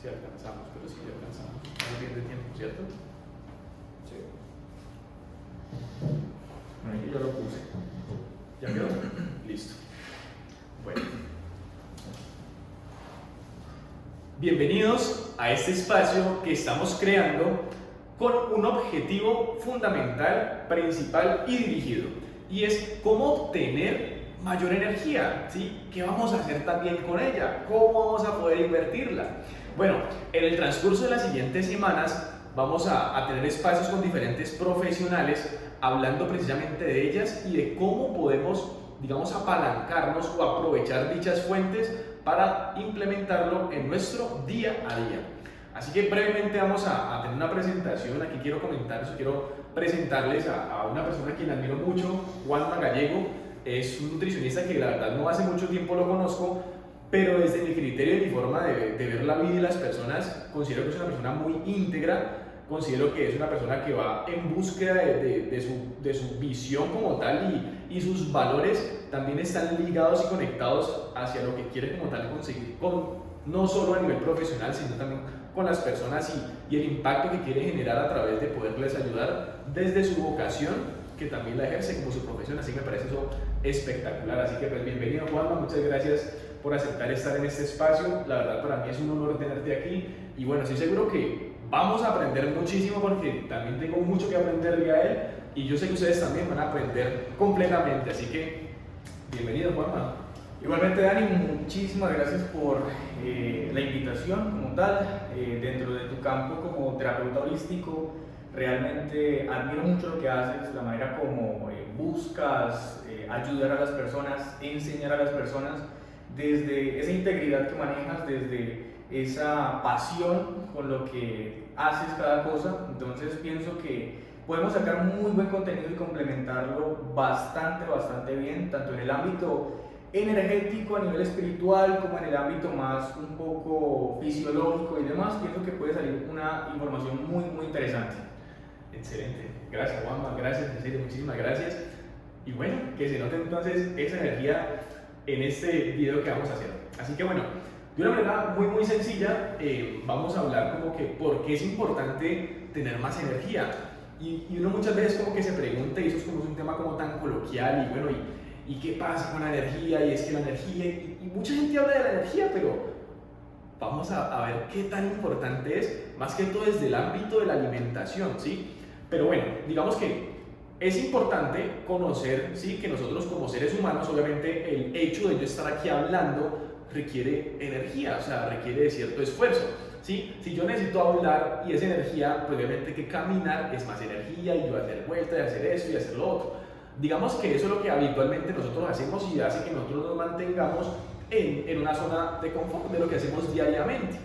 si alcanzamos, pero sí alcanzamos. Estamos bien de tiempo, ¿cierto? Sí. Ahí yo lo puse. ¿Ya quedó? Listo. Bueno. Bienvenidos a este espacio que estamos creando con un objetivo fundamental, principal y dirigido. Y es cómo obtener mayor energía, ¿sí? ¿Qué vamos a hacer también con ella? ¿Cómo vamos a poder invertirla? Bueno, en el transcurso de las siguientes semanas vamos a, tener espacios con diferentes profesionales hablando precisamente de ellas y de cómo podemos, digamos, apalancarnos o aprovechar dichas fuentes para implementarlo en nuestro día a día. Así que brevemente vamos a, tener una presentación. Aquí quiero comentar eso, quiero presentarles a, una persona a quien admiro mucho, Juan Magallego. Es un nutricionista que la verdad no hace mucho tiempo lo conozco, pero desde mi criterio y mi forma de, de ver la vida y las personas, considero que es una persona muy íntegra, considero que es una persona que va en búsqueda de, de, de, su, su, visión como tal y, y, sus valores también están ligados y conectados hacia lo que quiere como tal conseguir, con, no solo a nivel profesional, sino también con las personas y, y el impacto que quiere generar a través de poderles ayudar desde su vocación que también la ejerce como su profesión, así que me parece eso espectacular. Así que pues bienvenido Juanma, muchas gracias por aceptar estar en este espacio. La verdad para mí es un honor tenerte aquí. Y bueno, estoy seguro que vamos a aprender muchísimo porque también tengo mucho que aprender de él. Y yo sé que ustedes también van a aprender completamente, así que bienvenido Juanma. Igualmente Dani, muchísimas gracias por eh, la invitación como tal, eh, dentro de tu campo como terapeuta holístico, realmente admiro mucho lo que haces, la manera como eh, buscas ayudar a las personas, enseñar a las personas, desde esa integridad que manejas, desde esa pasión con lo que haces cada cosa. Entonces pienso que podemos sacar muy buen contenido y complementarlo bastante, bastante bien, tanto en el ámbito energético a nivel espiritual como en el ámbito más un poco fisiológico y demás. Pienso que puede salir una información muy, muy interesante. Excelente. Gracias, Juanma. Gracias, en serio, muchísimas gracias. Y bueno, que se note entonces esa energía en este video que vamos a hacer. Así que bueno, de una manera muy muy sencilla eh, vamos a hablar como que por qué es importante tener más energía. Y, y, uno muchas veces como que se pregunta, y eso es como un tema como tan coloquial, y bueno, ¿y, y qué pasa con la energía? Y es que la energía, y, y mucha gente habla de la energía, pero vamos a, a, ver qué tan importante es, más que todo desde el ámbito de la alimentación, ¿sí? Pero bueno, digamos que es importante conocer, ¿sí? Que nosotros como seres humanos, obviamente el hecho de yo estar aquí hablando requiere energía, o sea, requiere de cierto esfuerzo. ¿sí? Si yo necesito hablar y esa energía, pues obviamente que caminar es más energía y yo hacer vuelta y hacer eso y hacer lo otro. Digamos que eso es lo que habitualmente nosotros hacemos y hace que nosotros nos mantengamos en, en una zona de confort de lo que hacemos diariamente.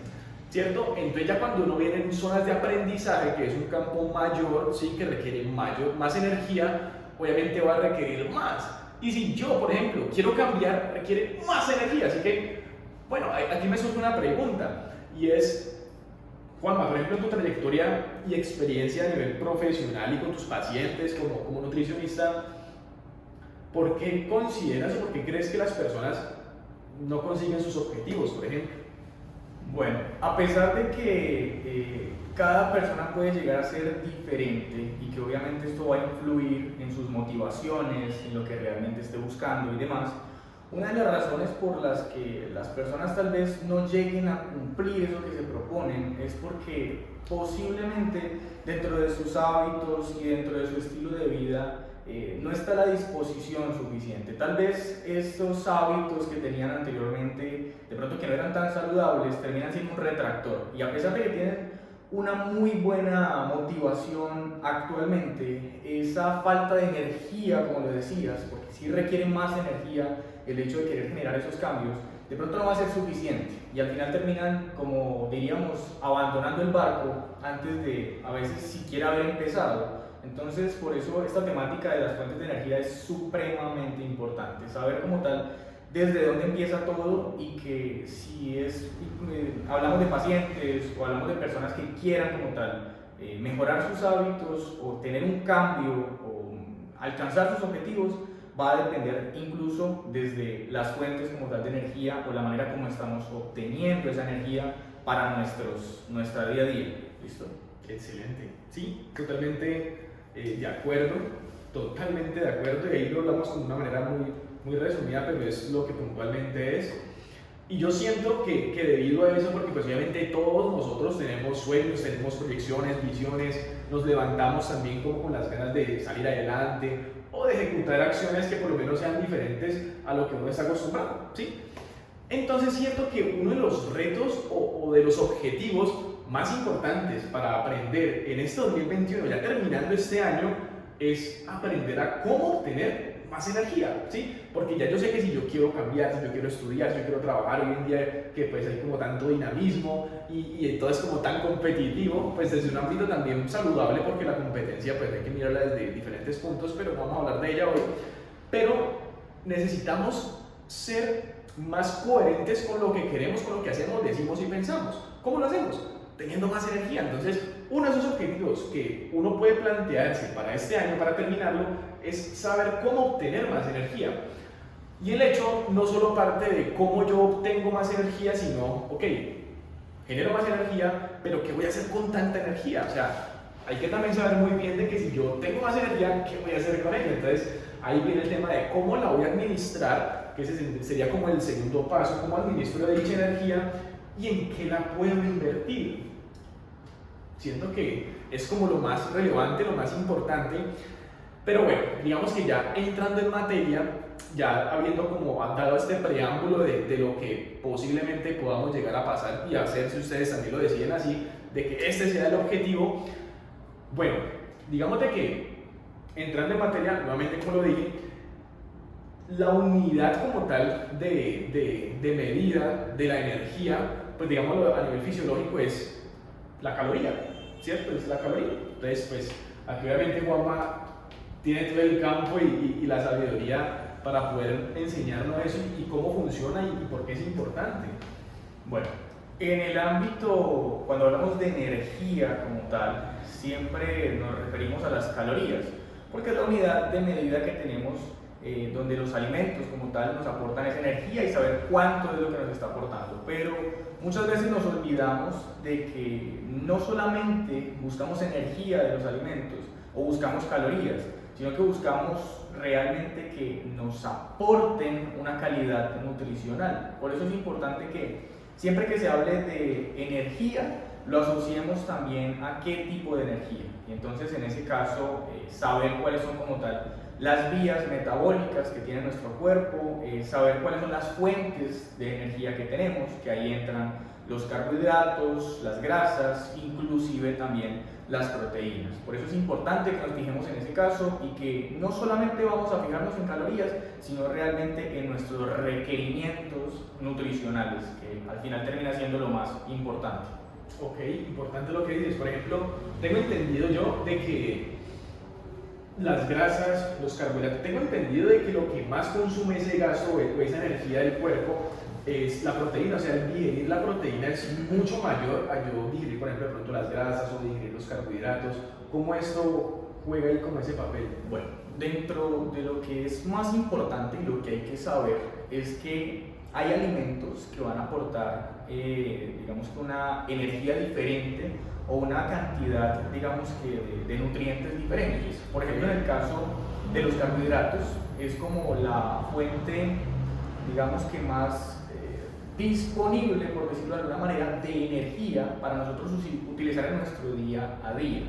¿Cierto? Entonces ya cuando uno viene en zonas de aprendizaje, que es un campo mayor, sí, que requiere mayor, más energía, obviamente va a requerir más. Y si yo, por ejemplo, quiero cambiar, requiere más energía. Así que, bueno, aquí me surge una pregunta y es, Juanma, por ejemplo, en tu trayectoria y experiencia a nivel profesional y con tus pacientes como, como nutricionista, ¿por qué consideras o por qué crees que las personas no consiguen sus objetivos, por ejemplo? Bueno, a pesar de que eh, cada persona puede llegar a ser diferente y que obviamente esto va a influir en sus motivaciones, en lo que realmente esté buscando y demás, una de las razones por las que las personas tal vez no lleguen a cumplir eso que se proponen es porque posiblemente dentro de sus hábitos y dentro de su estilo de vida eh, no está la disposición suficiente. Tal vez estos hábitos que tenían anteriormente, de pronto que no eran tan saludables, terminan siendo un retractor. Y a pesar de que tienen una muy buena motivación actualmente, esa falta de energía, como lo decías, porque sí requiere más energía el hecho de querer generar esos cambios, de pronto no va a ser suficiente y al final terminan, como diríamos, abandonando el barco antes de a veces siquiera haber empezado. Entonces, por eso esta temática de las fuentes de energía es supremamente importante, saber como tal desde dónde empieza todo y que si es, eh, hablamos de pacientes o hablamos de personas que quieran como tal eh, mejorar sus hábitos o tener un cambio o alcanzar sus objetivos, va a depender incluso desde las fuentes como tal de energía o la manera como estamos obteniendo esa energía para nuestros, nuestra día a día. ¿Listo? Excelente. Sí, totalmente eh, de acuerdo, totalmente de acuerdo y ahí lo hablamos de una manera muy, muy resumida, pero es lo que puntualmente es. Y yo siento que, que, debido a eso, porque pues obviamente todos nosotros tenemos sueños, tenemos proyecciones, visiones, nos levantamos también como con las ganas de salir adelante o de ejecutar acciones que por lo menos sean diferentes a lo que uno está acostumbrado, ¿sí? Entonces siento que uno de los retos o, o de los objetivos más importantes para aprender en este 2021, ya terminando este año, es aprender a cómo obtener más energía, ¿sí? Porque ya yo sé que si yo quiero cambiar, si yo quiero estudiar, si yo quiero trabajar hoy en día, que pues hay como tanto dinamismo y, y entonces como tan competitivo, pues desde un ámbito también saludable, porque la competencia pues hay que mirarla desde diferentes puntos, pero vamos a hablar de ella hoy. Pero necesitamos ser más coherentes con lo que queremos, con lo que hacemos, decimos y pensamos. ¿Cómo lo hacemos? Teniendo más energía. Entonces, uno de esos objetivos que uno puede plantearse para este año, para terminarlo, es saber cómo obtener más energía. Y el hecho no solo parte de cómo yo obtengo más energía, sino, ok, genero más energía, pero ¿qué voy a hacer con tanta energía? O sea, hay que también saber muy bien de que si yo tengo más energía, ¿qué voy a hacer con ella? Entonces, ahí viene el tema de cómo la voy a administrar, que ese sería como el segundo paso, cómo administro dicha energía y en qué la puedo invertir. Siento que es como lo más relevante, lo más importante. Pero bueno, digamos que ya entrando en materia, ya habiendo como dado este preámbulo de, de, lo que posiblemente podamos llegar a pasar y hacer si ustedes también lo deciden así, de que este sea el objetivo, bueno, digamos de que entrando en materia, nuevamente como lo dije, la unidad como tal de, de, de medida de la energía, pues digámoslo a nivel fisiológico es la caloría, ¿cierto? Es la caloría. Entonces, pues aquí obviamente Juanma tiene todo el campo y, la sabiduría para poder enseñarnos eso y, cómo funciona y, por qué es importante. Bueno, en el ámbito, cuando hablamos de energía como tal, siempre nos referimos a las calorías, porque es la unidad de medida que tenemos eh, donde los alimentos como tal nos aportan esa energía y saber cuánto es lo que nos está aportando. Pero muchas veces nos olvidamos de que no solamente buscamos energía de los alimentos o buscamos calorías, sino que buscamos realmente que nos aporten una calidad nutricional. Por eso es importante que siempre que se hable de energía, lo asociemos también a qué tipo de energía. Y entonces en ese caso, eh, saber cuáles son como tal las vías metabólicas que tiene nuestro cuerpo, eh, saber cuáles son las fuentes de energía que tenemos, que ahí entran los carbohidratos, las grasas, inclusive también las proteínas. Por eso es importante que nos fijemos en ese caso y que no solamente vamos a fijarnos en calorías, sino realmente en nuestros requerimientos nutricionales, que al final termina siendo lo más importante. Ok, importante lo que dices. Por ejemplo, tengo entendido yo de que las grasas, los carbohidratos, tengo entendido de que lo que más consume ese gasto o esa energía del cuerpo es la proteína, o sea, el digerir la proteína es mucho mayor a yo digerir, por ejemplo, de pronto las grasas o digerir los carbohidratos. ¿Cómo esto juega ahí como ese papel? Bueno, dentro de lo que es más importante y lo que hay que saber es que hay alimentos que van a aportar, eh, digamos, una energía diferente o una cantidad, digamos que, de, nutrientes diferentes. Por ejemplo, en el caso de los carbohidratos, es como la fuente, digamos que más eh, disponible, por decirlo de alguna manera, de energía para nosotros utilizar en nuestro día a día.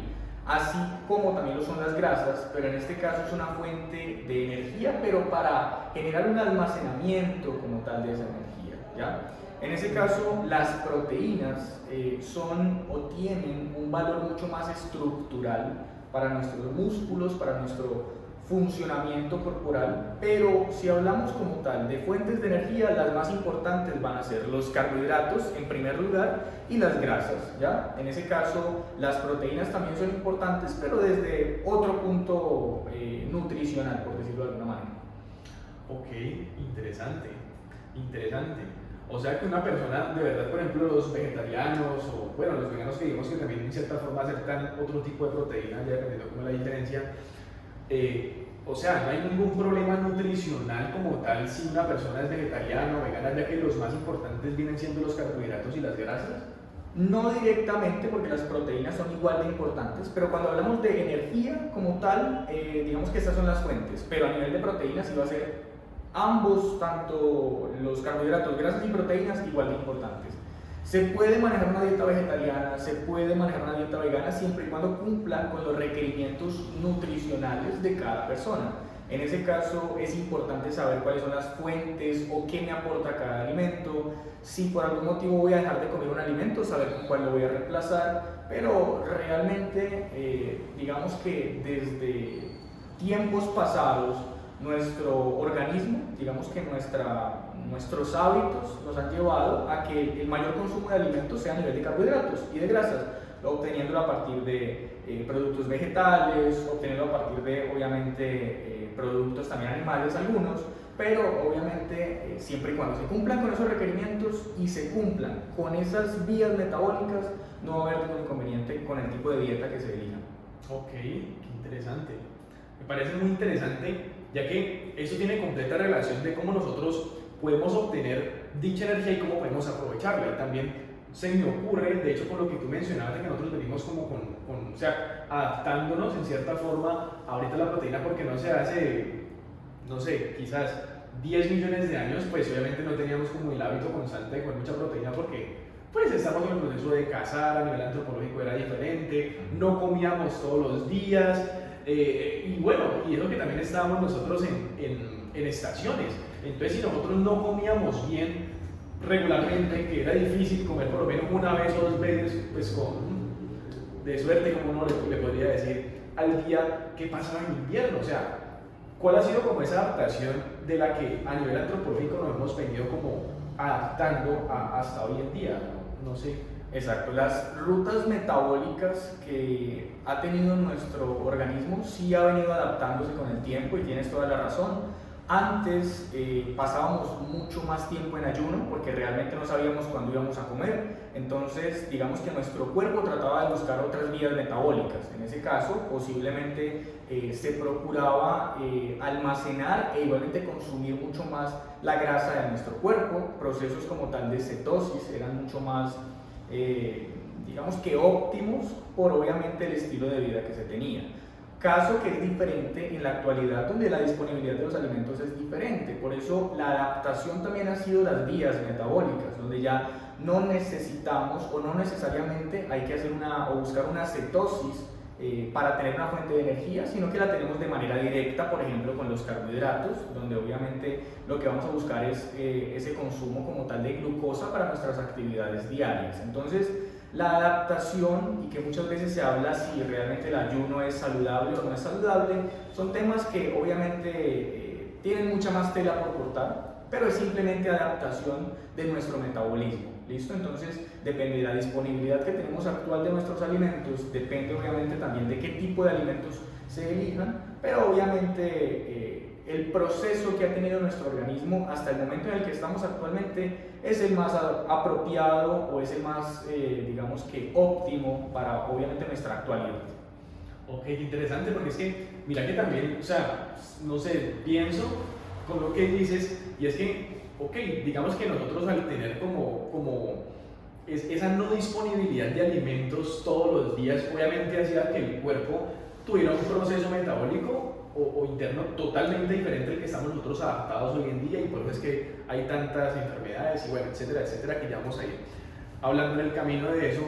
Así como también lo son las grasas, pero en este caso es una fuente de energía, pero para generar un almacenamiento como tal de esa energía. ¿ya? En ese caso, las proteínas eh, son o tienen un valor mucho más estructural para nuestros músculos, para nuestro funcionamiento corporal, pero si hablamos como tal de fuentes de energía, las más importantes van a ser los carbohidratos en primer lugar y las grasas, ¿ya? En ese caso, las proteínas también son importantes, pero desde otro punto eh, nutricional, por decirlo de alguna manera. Ok, interesante, interesante. O sea que una persona, de verdad, por ejemplo, los vegetarianos o, bueno, los veganos que digamos que también en cierta forma aceptan otro tipo de proteína, ya dependiendo cómo es la diferencia, eh, o sea, no hay ningún problema nutricional como tal si una persona es vegetariana o vegana, ya que los más importantes vienen siendo los carbohidratos y las grasas. No directamente, porque las proteínas son igual de importantes, pero cuando hablamos de energía como tal, eh, digamos que estas son las fuentes, pero a nivel de proteínas iba a ser ambos, tanto los carbohidratos, grasas y proteínas, igual de importantes. Se puede manejar una dieta vegetariana, se puede manejar una dieta vegana siempre y cuando cumplan con los requerimientos nutricionales de cada persona. En ese caso es importante saber cuáles son las fuentes o qué me aporta cada alimento. Si por algún motivo voy a dejar de comer un alimento, saber con cuál lo voy a reemplazar. Pero realmente, eh, digamos que desde tiempos pasados, nuestro organismo, digamos que nuestra, nuestros hábitos nos han llevado a que el mayor consumo de alimentos sea a nivel de carbohidratos y de grasas, obteniéndolo a partir de eh, productos vegetales, obteniéndolo a partir de, obviamente, eh, productos también animales algunos, pero obviamente eh, siempre y cuando se cumplan con esos requerimientos y se cumplan con esas vías metabólicas, no va a haber ningún inconveniente con el tipo de dieta que se elija. Ok, qué interesante. Me parece muy interesante ya que eso tiene completa relación de cómo nosotros podemos obtener dicha energía y cómo podemos aprovecharla. Y también se me ocurre, de hecho, con lo que tú mencionabas, de que nosotros venimos como con, con, o sea, adaptándonos en cierta forma ahorita la proteína porque no se hace, no sé, quizás 10 millones de años, pues obviamente no teníamos como el hábito constante de comer mucha proteína porque pues estamos en el proceso de cazar, a nivel antropológico era diferente, no comíamos todos los días, eh, y bueno, y es lo que también estábamos nosotros en, en, en, estaciones. Entonces, si nosotros no comíamos bien regularmente, que era difícil comer por lo menos una vez o dos veces, pues con de suerte, como uno le, le podría decir, al día, ¿qué pasaba en invierno? O sea, ¿cuál ha sido como esa adaptación de la que a nivel antropológico nos hemos venido como adaptando a, hasta hoy en día? No sé. Exacto, las rutas metabólicas que ha tenido nuestro organismo sí ha venido adaptándose con el tiempo y tienes toda la razón. Antes eh, pasábamos mucho más tiempo en ayuno porque realmente no sabíamos cuándo íbamos a comer. Entonces, digamos que nuestro cuerpo trataba de buscar otras vías metabólicas. En ese caso, posiblemente eh, se procuraba eh, almacenar e igualmente consumir mucho más la grasa de nuestro cuerpo. Procesos como tal de cetosis eran mucho más eh, digamos que óptimos por obviamente el estilo de vida que se tenía. Caso que es diferente en la actualidad donde la disponibilidad de los alimentos es diferente. Por eso la adaptación también ha sido las vías metabólicas, donde ya no necesitamos o no necesariamente hay que hacer una o buscar una cetosis eh, para tener una fuente de energía, sino que la tenemos de manera directa, por ejemplo, con los carbohidratos, donde obviamente lo que vamos a buscar es eh, ese consumo como tal de glucosa para nuestras actividades diarias. Entonces, la adaptación y que muchas veces se habla si realmente el ayuno es saludable o no es saludable, son temas que obviamente eh, tienen mucha más tela por cortar, pero es simplemente adaptación de nuestro metabolismo. ¿Listo? Entonces depende de la disponibilidad que tenemos actual de nuestros alimentos, depende obviamente también de qué tipo de alimentos se elijan, pero obviamente eh, el proceso que ha tenido nuestro organismo hasta el momento en el que estamos actualmente es el más apropiado o es el más, eh, digamos que óptimo para obviamente nuestra actualidad. Ok, interesante porque es que, mira que también, o sea, no sé, pienso con lo que dices y es que ok, digamos que nosotros al tener como, como esa no disponibilidad de alimentos todos los días, obviamente hacía que el cuerpo tuviera un proceso metabólico o, interno totalmente diferente al que estamos nosotros adaptados hoy en día y por eso es que hay tantas enfermedades y bueno, etcétera, etcétera, que ya vamos a ir hablando en el camino de eso.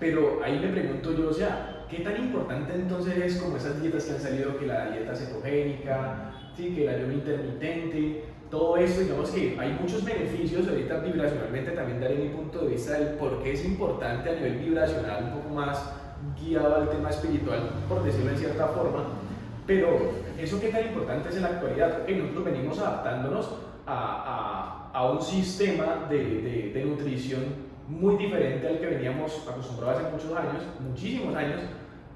Pero ahí me pregunto yo, o sea, ¿qué tan importante entonces es como esas dietas que han salido, que la dieta cetogénica, ¿sí? que el ayuno intermitente, todo eso, digamos que hay muchos beneficios, ahorita vibracionalmente también daré mi punto de vista del por qué es importante a nivel vibracional, un poco más guiado al tema espiritual, por decirlo en cierta forma, pero eso que tan importante es en la actualidad, porque nosotros venimos adaptándonos a, a, a un sistema de, de, de, nutrición muy diferente al que veníamos acostumbrados hace muchos años, muchísimos años,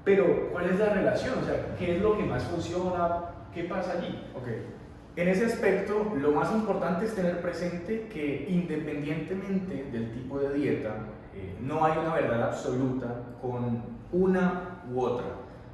pero ¿cuál es la relación? O sea, ¿qué es lo que más funciona? ¿Qué pasa allí? Okay. En ese aspecto, lo más importante es tener presente que independientemente del tipo de dieta, eh, no hay una verdad absoluta con una u otra.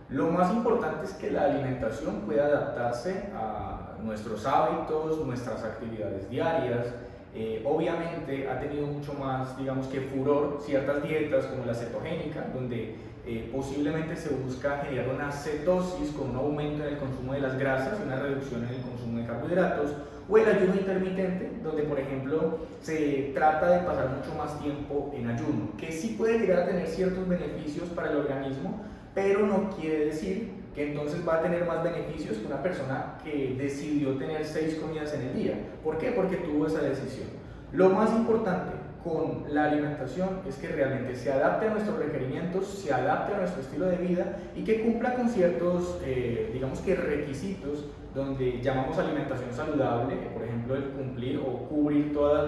Lo más importante es que la alimentación pueda adaptarse a nuestros hábitos, nuestras actividades diarias. Eh, obviamente ha tenido mucho más, digamos que furor ciertas dietas como la cetogénica, donde eh, posiblemente se busca generar una cetosis con un aumento en el consumo de las grasas y una reducción en el consumo de carbohidratos, o el ayuno intermitente, donde por ejemplo se trata de pasar mucho más tiempo en ayuno, que sí puede llegar a tener ciertos beneficios para el organismo, pero no quiere decir que entonces va a tener más beneficios que una persona que decidió tener seis comidas en el día. ¿Por qué? Porque tuvo esa decisión. Lo más importante con la alimentación es que realmente se adapte a nuestros requerimientos, se adapte a nuestro estilo de vida y que cumpla con ciertos, eh, digamos que requisitos donde llamamos alimentación saludable, por ejemplo, el cumplir o cubrir todos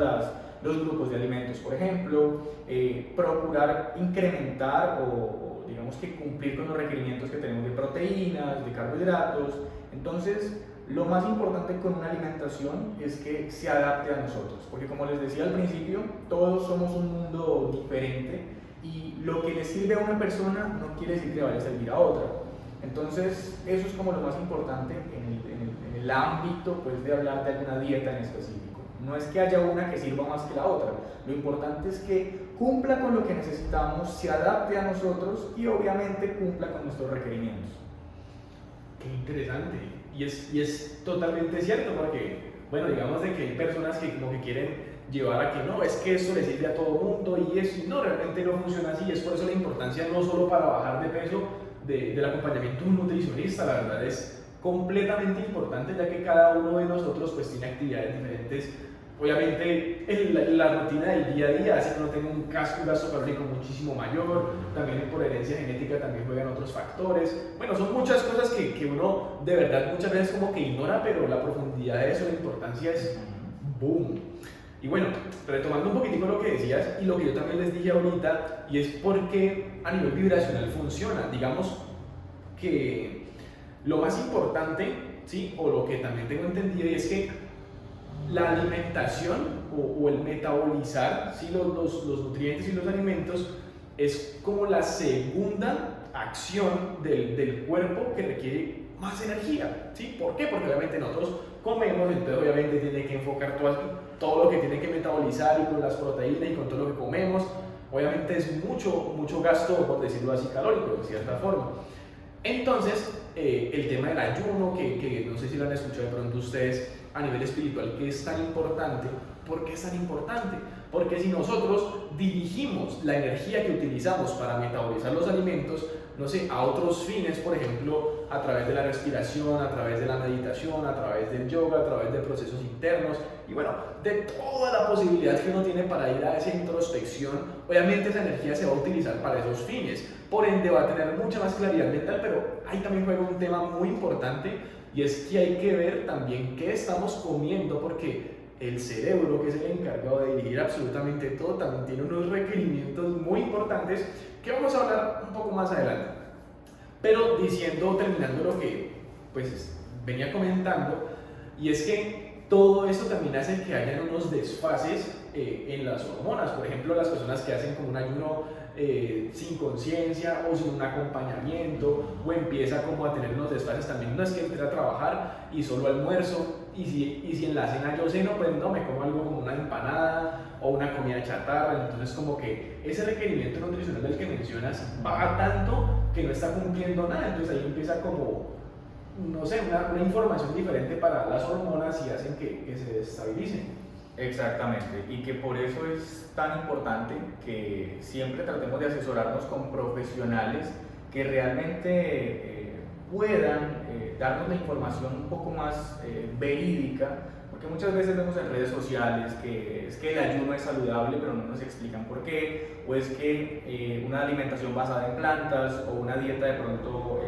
los grupos de alimentos, por ejemplo, eh, procurar incrementar o digamos que cumplir con los requerimientos que tenemos de proteínas, de carbohidratos. Entonces, lo más importante con una alimentación es que se adapte a nosotros, porque como les decía al principio, todos somos un mundo diferente y lo que le sirve a una persona no quiere decir que vaya a servir a otra. Entonces, eso es como lo más importante en el, ámbito pues, de hablar de alguna dieta en específico. No es que haya una que sirva más que la otra, lo importante es que cumpla con lo que necesitamos, se adapte a nosotros y obviamente cumpla con nuestros requerimientos. Qué interesante. Y es, y es totalmente cierto, porque, bueno, digamos de que hay personas que como que quieren llevar a que no, es que eso le sirve a todo mundo y eso, y no, realmente no funciona así. Es por eso la importancia no solo para bajar de peso de, del acompañamiento de un nutricionista, la verdad es completamente importante ya que cada uno de nosotros pues tiene actividades diferentes Obviamente la, rutina del día a día hace que uno tenga un casco, un gasto calórico muchísimo mayor, también por herencia genética también juegan otros factores. Bueno, son muchas cosas que, que, uno de verdad muchas veces como que ignora, pero la profundidad de eso, la importancia es boom. Y bueno, retomando un poquitico lo que decías y lo que yo también les dije ahorita, y es porque a nivel vibracional funciona. Digamos que lo más importante, ¿sí? o lo que también tengo entendido, es que la alimentación o, el metabolizar ¿sí? los, los, nutrientes y los alimentos es como la segunda acción del, del, cuerpo que requiere más energía. ¿sí? ¿Por qué? Porque obviamente nosotros comemos, entonces obviamente tiene que enfocar todo, todo lo que tiene que metabolizar y con las proteínas y con todo lo que comemos. Obviamente es mucho, mucho gasto, por decirlo así, calórico, de cierta forma. Entonces, eh, el tema del ayuno, que, que no sé si lo han escuchado de pronto ustedes, a nivel espiritual que es tan importante. ¿Por qué es tan importante? Porque si nosotros dirigimos la energía que utilizamos para metabolizar los alimentos, no sé, a otros fines, por ejemplo, a través de la respiración, a través de la meditación, a través del yoga, a través de procesos internos y bueno, de toda la posibilidad que uno tiene para ir a esa introspección, obviamente esa energía se va a utilizar para esos fines. Por ende va a tener mucha más claridad mental, pero ahí también juega un tema muy importante y es que hay que ver también qué estamos comiendo porque el cerebro, que es el encargado de dirigir absolutamente todo, también tiene unos requerimientos muy importantes que vamos a hablar un poco más adelante. Pero diciendo, terminando lo que pues venía comentando, y es que todo esto también hace que hayan unos desfases eh, en las hormonas. Por ejemplo, las personas que hacen como un ayuno eh, sin conciencia o sin un acompañamiento o empieza como a tener unos desfases también no es que entre a trabajar y solo almuerzo y si, y si en la cena yo ceno pues no me como algo como una empanada o una comida chatarra. Entonces como que ese requerimiento nutricional del que mencionas baja tanto que no está cumpliendo nada. Entonces ahí empieza como no sé una, una información diferente para las hormonas y hacen que, que se destabilicen Exactamente, y que por eso es tan importante que siempre tratemos de asesorarnos con profesionales que realmente eh, puedan eh, darnos la información un poco más eh, verídica, porque muchas veces vemos en redes sociales que es que el ayuno es saludable, pero no nos explican por qué, o es que una alimentación basada en plantas o una dieta de pronto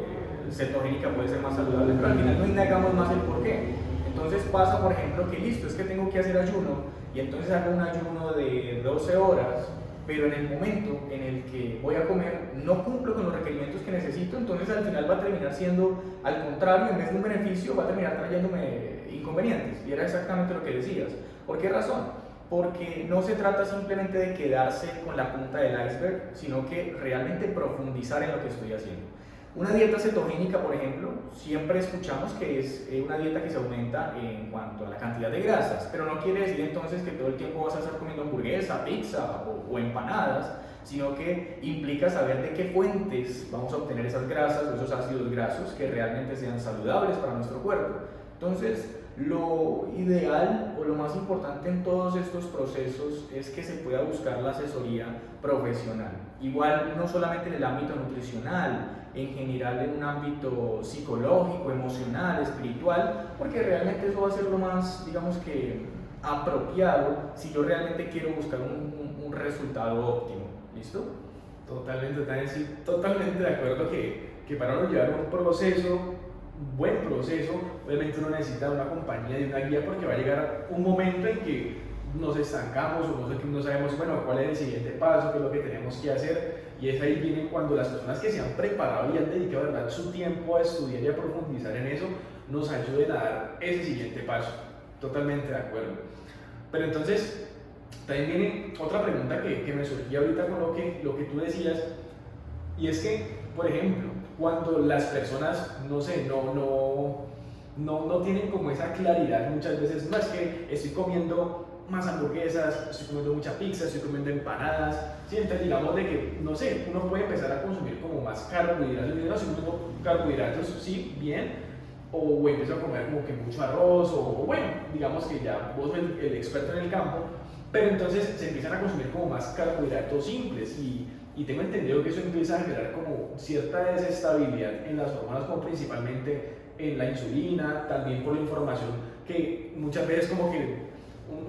cetogénica puede ser más saludable, pero al final no indagamos más el por qué. Entonces pasa, por ejemplo, que listo, es que tengo que hacer ayuno y entonces hago un ayuno de 12 horas, pero en el momento en el que voy a comer no cumplo con los requerimientos que necesito, entonces al final va a terminar siendo al contrario, en vez de un beneficio, va a terminar trayéndome inconvenientes. Y era exactamente lo que decías. ¿Por qué razón? Porque no se trata simplemente de quedarse con la punta del iceberg, sino que realmente profundizar en lo que estoy haciendo. Una dieta cetogénica, por ejemplo, siempre escuchamos que es eh, una dieta que se aumenta en cuanto a la cantidad de grasas, pero no quiere decir entonces que todo el tiempo vas a estar comiendo hamburguesa, pizza o, o empanadas, sino que implica saber de qué fuentes vamos a obtener esas grasas o esos ácidos grasos que realmente sean saludables para nuestro cuerpo. Entonces, lo ideal o lo más importante en todos estos procesos es que se pueda buscar la asesoría profesional. Igual no solamente en el ámbito nutricional, en general en un ámbito psicológico, emocional, espiritual, porque realmente eso va a ser lo más, digamos que, apropiado si yo realmente quiero buscar un, un, resultado óptimo. ¿Listo? Totalmente, totalmente de acuerdo que, que para uno llevar un proceso buen proceso, obviamente uno necesita una compañía y una guía porque va a llegar un momento en que nos estancamos o no, sabemos, bueno, cuál es el siguiente paso, qué es lo que tenemos que hacer. Y es ahí viene cuando las personas que se han preparado y han dedicado ¿verdad? su tiempo a estudiar y a profundizar en eso, nos ayuden a dar ese siguiente paso. Totalmente de acuerdo. Pero entonces, también viene otra pregunta que, que me surgía ahorita con lo que, lo que tú decías, y es que, por ejemplo, cuando las personas, no sé, no, no, no, no tienen como esa claridad muchas veces, no es que estoy comiendo más hamburguesas, estoy comiendo mucha pizza, estoy comiendo empanadas, ¿sí? entonces digamos de que, no sé, uno puede empezar a consumir como más carbohidratos, no, si uno carbohidratos, sí, bien, o empiezo a comer como que mucho arroz, o, bueno, digamos que ya vos el, el, experto en el campo, pero entonces se empiezan a consumir como más carbohidratos simples y y tengo entendido que eso empieza a generar como cierta desestabilidad en las hormonas, como principalmente en la insulina, también por la información que muchas veces como que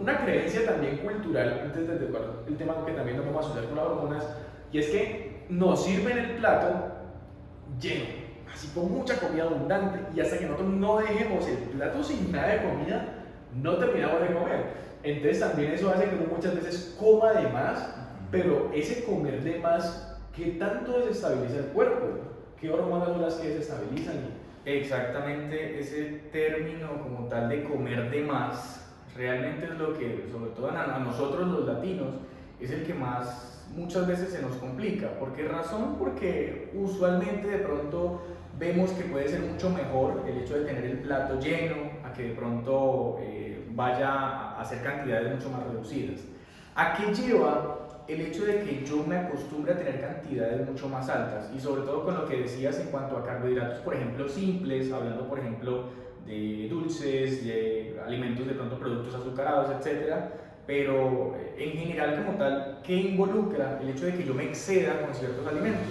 una creencia también cultural, antes de el tema que también nos vamos a asociar con las hormonas, y es que nos sirven el plato lleno, así con mucha comida abundante, y hasta que nosotros no dejemos el plato sin nada de comida, no terminamos de comer. Entonces también eso hace que uno muchas veces coma de más pero ese comer de más, ¿qué tanto desestabiliza el cuerpo? ¿Qué hormonas son las que desestabilizan? Exactamente ese término como tal de comer de más, realmente es lo que, sobre todo a nosotros los latinos, es el que más muchas veces se nos complica. ¿Por qué razón? Porque usualmente de pronto vemos que puede ser mucho mejor el hecho de tener el plato lleno a que de pronto eh, vaya a hacer cantidades mucho más reducidas. ¿A qué lleva el hecho de que yo me acostumbre a tener cantidades mucho más altas y sobre todo con lo que decías en cuanto a carbohidratos, por ejemplo, simples, hablando por ejemplo de dulces, de alimentos de pronto productos azucarados, etcétera, pero eh, en general como tal, ¿qué involucra el hecho de que yo me exceda con ciertos alimentos?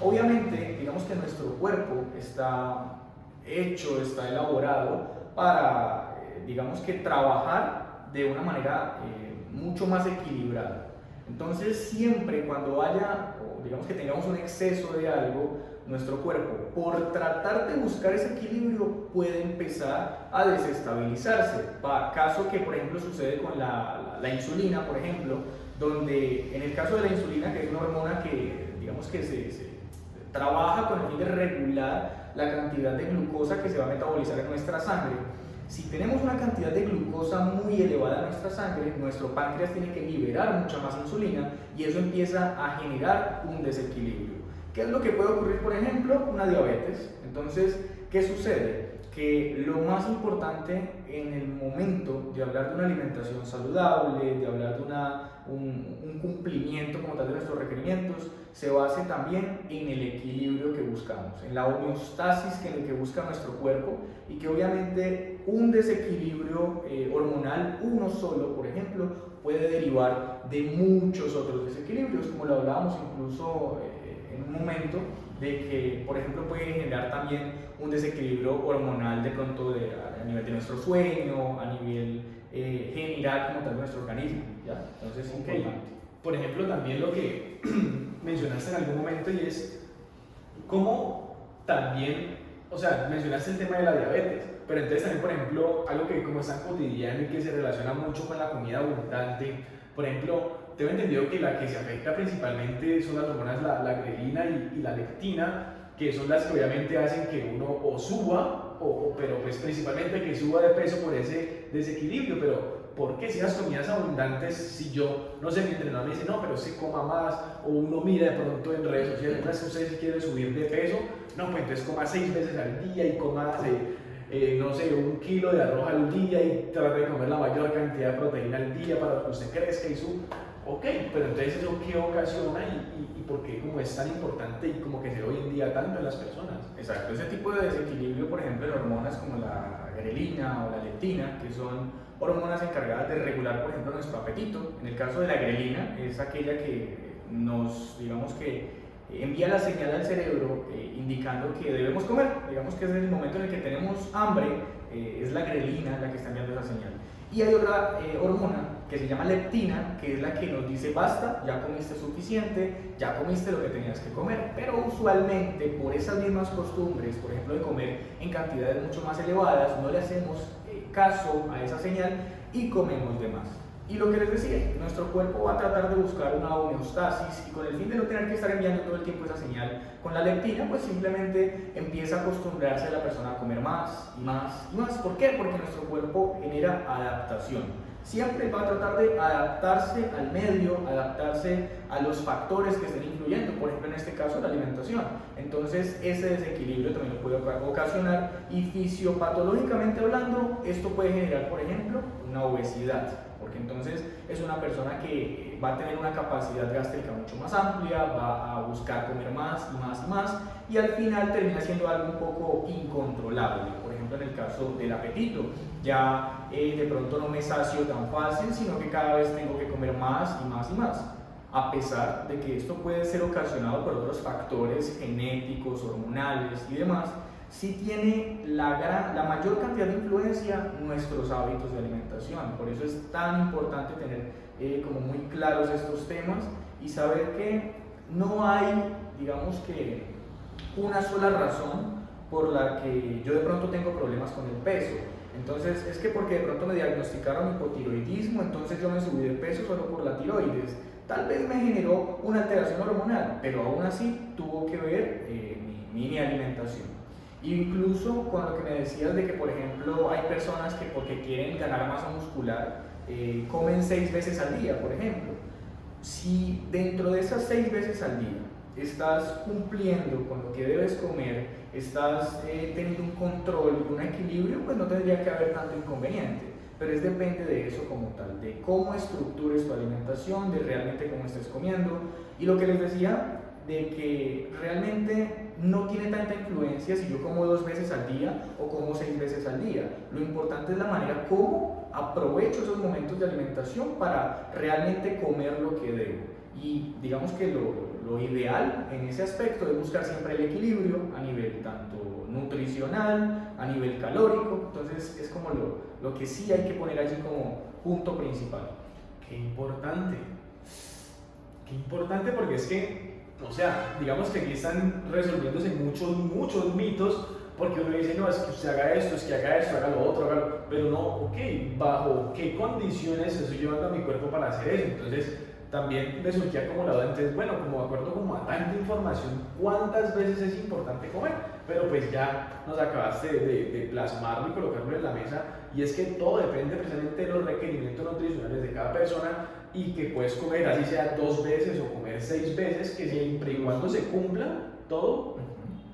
Obviamente, digamos que nuestro cuerpo está hecho, está elaborado para, eh, digamos que trabajar de una manera eh, mucho más equilibrada. Entonces siempre cuando haya, digamos que tengamos un exceso de algo, nuestro cuerpo, por tratar de buscar ese equilibrio, puede empezar a desestabilizarse. Caso que, por ejemplo, sucede con la, insulina, por ejemplo, donde en el caso de la insulina, que es una hormona que, digamos que se trabaja con el fin de regular la cantidad de glucosa que se va a metabolizar en nuestra sangre, si tenemos una cantidad de glucosa muy elevada en nuestra sangre, nuestro páncreas tiene que liberar mucha más insulina y eso empieza a generar un desequilibrio. ¿Qué es lo que puede ocurrir, por ejemplo? Una diabetes. Entonces, ¿qué sucede? Que lo más importante en el momento de hablar de una alimentación saludable, de hablar de una, un, un cumplimiento como tal de nuestros requerimientos, se base también en el equilibrio que buscamos, en la homeostasis que, que busca nuestro cuerpo y que obviamente un desequilibrio eh, hormonal, uno solo, por ejemplo, puede derivar de muchos otros desequilibrios, como lo hablábamos incluso eh, en momento, de que, por ejemplo, puede generar también un desequilibrio hormonal de pronto de, a nivel de nuestro sueño, a nivel eh, general como tal de nuestro organismo. ¿ya? Entonces es importante. Por ejemplo, también lo que mencionaste en algún momento y es cómo también, o sea, mencionaste el tema de la diabetes, pero entonces también, por ejemplo, algo que como es tan cotidiano y que se relaciona mucho con la comida abundante, por ejemplo, tengo entendido que la que se afecta principalmente son las hormonas, la, la grelina y, la lectina, que son las que obviamente hacen que uno o suba, o, pero pues principalmente que suba de peso por ese desequilibrio, pero ¿por qué si las comidas abundantes, si yo, no sé, mi entrenador me dice, no, pero se coma más, o uno mira de pronto en redes sociales, no es que usted si quiere subir de peso, no, pues entonces coma seis veces al día y coma, eh, no sé, un kilo de arroz al día y trate de comer la mayor cantidad de proteína al día para que usted crezca y su... Ok, pero entonces eso qué ocasiona y, y, por qué como es tan importante y como que se ve hoy en día tanto en las personas. Exacto, ese tipo de desequilibrio, por ejemplo, de hormonas como la grelina o la leptina, que son hormonas encargadas de regular, por ejemplo, nuestro apetito. En el caso de la grelina, es aquella que nos, digamos que, envía la señal al cerebro eh, indicando que debemos comer. Digamos que es el momento en el que tenemos hambre, eh, es la grelina la que está enviando esa señal. Y hay otra eh, hormona que se llama leptina, que es la que nos dice basta, ya comiste suficiente, ya comiste lo que tenías que comer. Pero usualmente por esas mismas costumbres, por ejemplo de comer en cantidades mucho más elevadas, no le hacemos eh, caso a esa señal y comemos de más. Y lo que les decía, nuestro cuerpo va a tratar de buscar una homeostasis y con el fin de no tener que estar enviando todo el tiempo esa señal con la leptina, pues simplemente empieza a acostumbrarse a la persona a comer más y más y más. ¿Por qué? Porque nuestro cuerpo genera adaptación siempre va a tratar de adaptarse al medio, adaptarse a los factores que estén influyendo, por ejemplo en este caso la alimentación. Entonces ese desequilibrio también lo puede ocasionar y fisiopatológicamente hablando esto puede generar por ejemplo una obesidad, porque entonces es una persona que va a tener una capacidad gástrica mucho más amplia, va a buscar comer más y más y más y al final termina siendo algo un poco incontrolable, ejemplo en el caso del apetito ya eh, de pronto no me sacio tan fácil, sino que cada vez tengo que comer más y más y más. A pesar de que esto puede ser ocasionado por otros factores genéticos, hormonales y demás, sí tiene la, gran, la mayor cantidad de influencia nuestros hábitos de alimentación. Por eso es tan importante tener eh, como muy claros estos temas y saber que no hay, digamos que, una sola razón por la que yo de pronto tengo problemas con el peso entonces, es que porque de pronto me diagnosticaron hipotiroidismo, entonces yo me subí de peso solo por la tiroides. Tal vez me generó una alteración hormonal, pero aún así tuvo que ver eh, mi, mi, alimentación. Incluso cuando que me decías de que, por ejemplo, hay personas que porque quieren ganar masa muscular, eh, comen seis veces al día, por ejemplo. Si dentro de esas seis veces al día estás cumpliendo con lo que debes comer, estás eh, teniendo un control y un equilibrio, pues no tendría que haber tanto inconveniente. Pero es depende de eso como tal, de cómo estructures tu alimentación, de realmente cómo estés comiendo. Y lo que les decía, de que realmente no tiene tanta influencia si yo como dos veces al día o como seis veces al día. Lo importante es la manera como aprovecho esos momentos de alimentación para realmente comer lo que debo. Y digamos que lo, lo ideal en ese aspecto es buscar siempre el equilibrio a nivel tanto nutricional, a nivel calórico, entonces es como lo, lo que sí hay que poner allí como punto principal. Qué importante, qué importante porque es que, o sea, digamos que aquí están resolviéndose muchos, muchos mitos porque uno dice, no, es que usted haga esto, es que haga esto, haga lo otro, haga lo... pero no, ok, bajo qué condiciones estoy llevando a mi cuerpo para hacer eso, entonces también me surgía como la duda, entonces, bueno, como de acuerdo como a tanta información, ¿cuántas veces es importante comer? Pero pues ya nos acabaste de, de, plasmarlo y colocarlo en la mesa, y es que todo depende precisamente de los requerimientos nutricionales de cada persona y que puedes comer así sea dos veces o comer seis veces, que siempre y cuando se cumpla todo,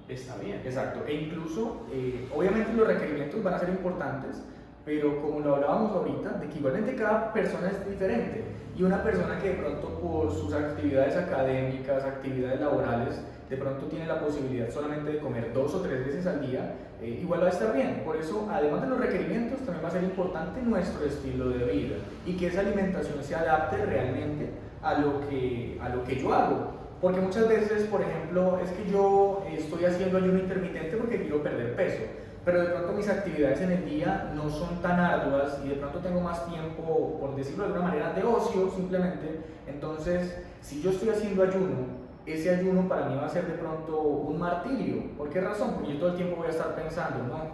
está bien. Exacto, e incluso, eh, obviamente los requerimientos van a ser importantes, pero como lo hablábamos ahorita, de que igualmente cada persona es diferente y una persona que de pronto por sus actividades académicas, actividades laborales, de pronto tiene la posibilidad solamente de comer dos o tres veces al día, eh, igual va a estar bien. Por eso, además de los requerimientos, también va a ser importante nuestro estilo de vida y que esa alimentación se adapte realmente a lo que, a lo que yo hago. Porque muchas veces, por ejemplo, es que yo estoy haciendo ayuno intermitente porque quiero perder peso pero de pronto mis actividades en el día no son tan arduas y de pronto tengo más tiempo, por decirlo de alguna manera, de ocio simplemente. Entonces, si yo estoy haciendo ayuno, ese ayuno para mí va a ser de pronto un martirio. ¿Por qué razón? Porque yo todo el tiempo voy a estar pensando, no,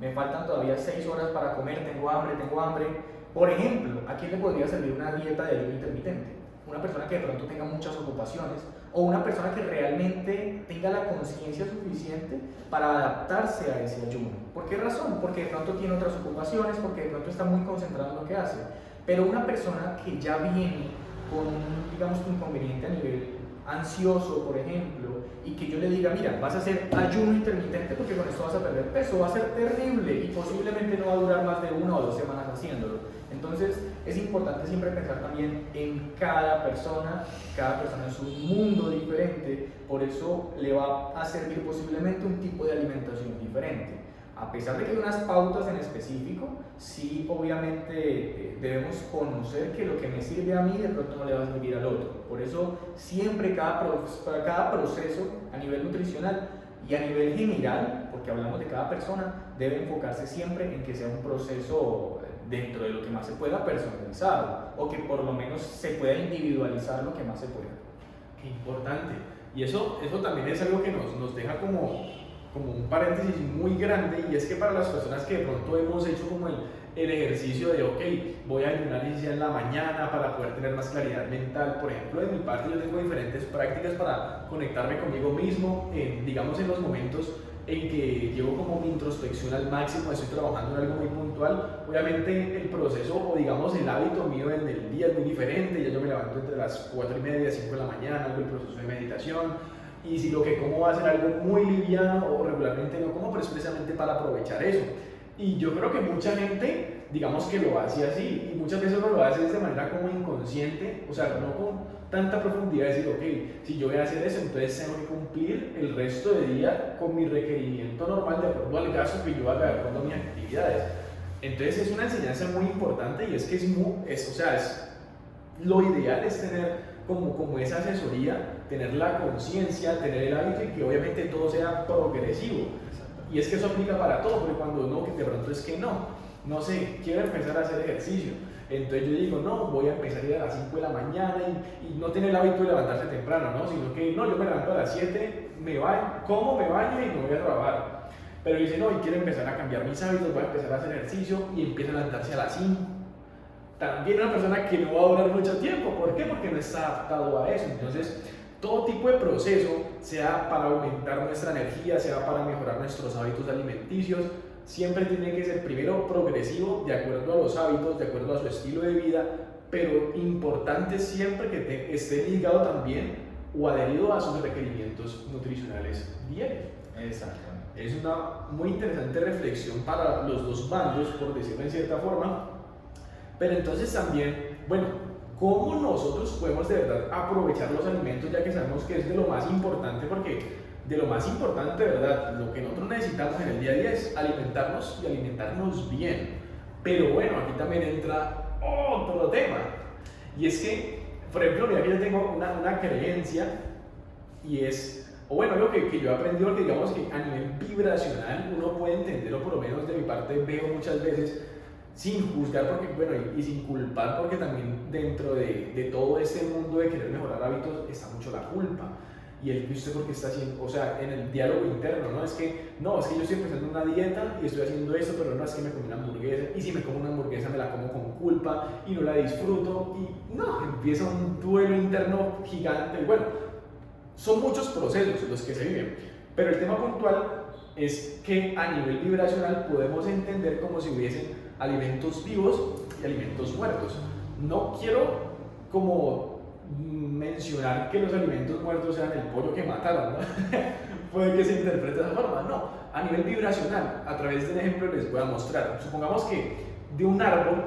me faltan todavía seis horas para comer, tengo hambre, tengo hambre. Por ejemplo, ¿a quién le podría servir una dieta de ayuno intermitente? Una persona que de pronto tenga muchas ocupaciones o una persona que realmente tenga la conciencia suficiente para adaptarse a ese ayuno. ¿Por qué razón? Porque de pronto tiene otras ocupaciones, porque de pronto está muy concentrado en lo que hace. Pero una persona que ya viene con un, digamos, inconveniente a nivel ansioso, por ejemplo, y que yo le diga, mira, vas a hacer ayuno intermitente porque con esto vas a perder peso, va a ser terrible y posiblemente no va a durar más de una o dos semanas haciéndolo. Entonces es importante siempre pensar también en cada persona, cada persona es un mundo diferente, por eso le va a servir posiblemente un tipo de alimentación diferente a pesar de que hay unas pautas en específico, sí obviamente eh, debemos conocer que lo que me sirve a mí de pronto no le va a servir al otro. Por eso siempre cada, cada proceso a nivel nutricional y a nivel general, porque hablamos de cada persona, debe enfocarse siempre en que sea un proceso dentro de lo que más se pueda personalizado o que por lo menos se pueda individualizar lo que más se pueda. Qué importante. Y eso, eso también es algo que nos, nos deja como como un paréntesis muy grande y es que para las personas que de pronto hemos hecho como el, el ejercicio de, ok, voy a ayunar en la mañana para poder tener más claridad mental, por ejemplo, de mi parte yo tengo diferentes prácticas para conectarme conmigo mismo, digamos en los momentos en que llevo como mi introspección al máximo, estoy trabajando en algo muy puntual, obviamente el proceso o digamos el hábito mío en el día es muy diferente, ya yo me levanto entre las 4 y media, 5 de la mañana, hago el proceso de meditación, y si lo que como va a ser algo muy liviano o regularmente no como, pero es precisamente para aprovechar eso. Y yo creo que mucha gente, digamos que lo hace así, y muchas veces lo hace de manera como inconsciente, o sea, no con tanta profundidad, decir, ok, si yo voy a hacer eso, entonces tengo que cumplir el resto del día con mi requerimiento normal de acuerdo al gasto que yo haga de acuerdo a mis actividades. Entonces es una enseñanza muy importante y es que es, muy, es o sea, es, lo ideal es tener como, como esa asesoría, tener la conciencia, tener el hábito y que obviamente todo sea progresivo. Y es que eso aplica para todo, porque cuando no, que de pronto es que no, no sé, quiero empezar a hacer ejercicio. Entonces yo digo, no, voy a empezar a ir a las 5 de la mañana y, no tener el hábito de levantarse temprano, ¿no? Sino que no, yo me levanto a las 7, me baño, como, me baño y me voy a trabajar. Pero dice, no, y quiero empezar a cambiar mis hábitos, voy a empezar a hacer ejercicio y empiezo a levantarse a las 5 también una persona que no va a durar mucho tiempo. ¿Por qué? Porque no está adaptado a eso. Entonces, todo tipo de proceso, sea para aumentar nuestra energía, sea para mejorar nuestros hábitos alimenticios, siempre tiene que ser primero progresivo, de acuerdo a los hábitos, de acuerdo a su estilo de vida, pero importante siempre que esté ligado también o adherido a sus requerimientos nutricionales diarios. Exacto. Es una muy interesante reflexión para los dos bandos, por decirlo en cierta forma, pero entonces también, bueno, ¿cómo nosotros podemos de verdad aprovechar los alimentos ya que sabemos que es de lo más importante? Porque de lo más importante, verdad, lo que nosotros necesitamos en el día a día es alimentarnos y alimentarnos bien. Pero bueno, aquí también entra otro tema. Y es que, por ejemplo, mira que yo tengo una, una creencia y es, o bueno, lo que, que yo he aprendido, que digamos que a nivel vibracional uno puede entender, o por lo menos de mi parte veo muchas veces, sin juzgar porque, bueno, y, sin culpar porque también dentro de, de, todo este mundo de querer mejorar hábitos está mucho la culpa. Y el usted porque está haciendo, o sea, en el diálogo interno, ¿no? Es que, no, es que yo estoy empezando una dieta y estoy haciendo esto, pero no es que me comí una hamburguesa. Y si me como una hamburguesa me la como con culpa y no la disfruto. Y no, empieza un duelo interno gigante. Bueno, son muchos procesos los que se viven. Pero el tema puntual es que a nivel vibracional podemos entender como si hubiesen alimentos vivos y alimentos muertos. No quiero como mencionar que los alimentos muertos sean el pollo que mataron, ¿no? puede que se interprete de esa forma, no, a nivel vibracional, a través de un ejemplo les voy a mostrar. Supongamos que de un árbol,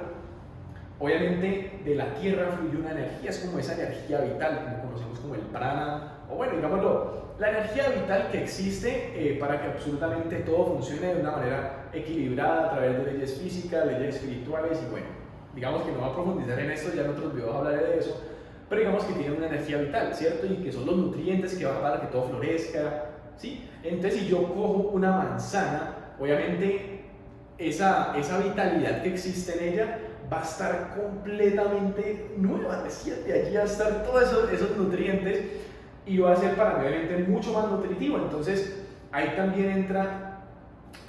obviamente de la tierra fluye una energía, es como esa energía vital, como conocemos como el prana, o bueno, digámoslo, la energía vital que existe eh, para que absolutamente todo funcione de una manera equilibrada a través de leyes físicas, leyes espirituales y bueno, digamos que no va a profundizar en esto, ya en otros videos hablaré de eso, pero digamos que tiene una energía vital, ¿cierto? Y que son los nutrientes que van para que todo florezca, ¿sí? Entonces si yo cojo una manzana, obviamente esa, esa vitalidad que existe en ella va a estar completamente nueva, de allí va a estar todos esos, esos nutrientes y va a ser para mí obviamente mucho más nutritivo. Entonces ahí también entra,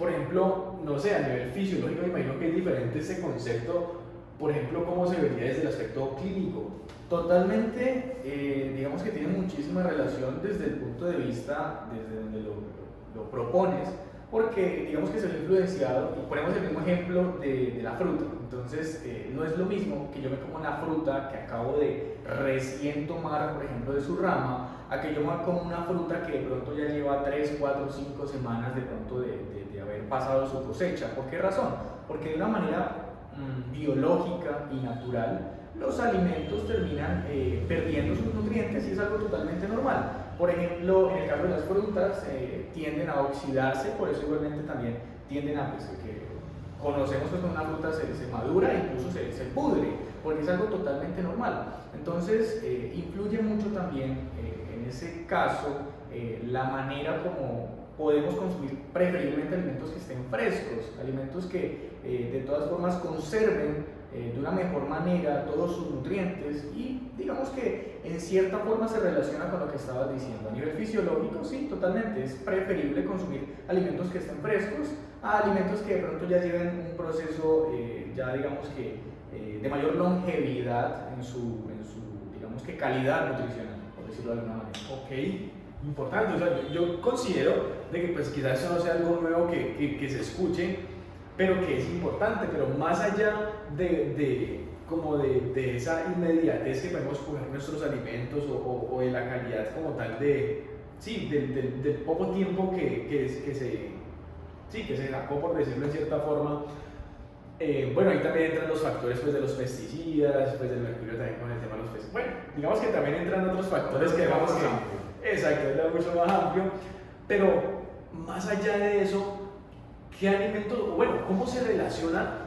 por ejemplo, no sé, a nivel fisiológico me imagino que es diferente ese concepto, por ejemplo, cómo se vería desde el aspecto clínico. Totalmente, eh, digamos que tiene muchísima relación desde el punto de vista, desde donde lo, lo propones, porque digamos que se ve influenciado, y ponemos el mismo ejemplo de, de la fruta, entonces eh, no es lo mismo que yo me como una fruta que acabo de recién tomar, por ejemplo, de su rama, a que yo me como una fruta que de pronto ya lleva 3, 4, 5 semanas de pronto de, de, de haber pasado su cosecha. ¿Por qué razón? Porque de una manera mmm, biológica y natural, los alimentos terminan eh, perdiendo sus nutrientes y es algo totalmente normal. Por ejemplo, en el caso de las frutas, eh, tienden a oxidarse, por eso igualmente también tienden a, pues, que conocemos que con una fruta se, se madura e incluso se, se, pudre, porque es algo totalmente normal. Entonces, eh, influye mucho también eh, en ese caso eh, la manera como podemos consumir preferiblemente alimentos que estén frescos, alimentos que eh, de todas formas conserven eh, de una mejor manera todos sus nutrientes y digamos que en cierta forma se relaciona con lo que estabas diciendo. A nivel fisiológico, sí, totalmente, es preferible consumir alimentos que estén frescos a alimentos que de pronto ya lleven un proceso eh, ya digamos que eh, de mayor longevidad en su, en su, digamos que calidad nutricional, por decirlo de alguna manera. Ok, importante, o sea, yo, yo considero de que pues quizás eso no sea algo nuevo que, que, que se escuche, pero que es importante, pero más allá de, de como de, de, esa inmediatez que podemos coger nuestros alimentos o, o, o, de la calidad como tal de, sí, del, del, del poco tiempo que, que, que, se, sí, que se sacó, por decirlo en cierta forma, eh, bueno, ahí también entran los factores pues, de los pesticidas, pues del mercurio también con el tema de los pesticidas. Bueno, digamos que también entran otros factores que vamos a... Exacto, es mucho más amplio, pero más allá de eso, ¿qué alimentos, o bueno, cómo se relaciona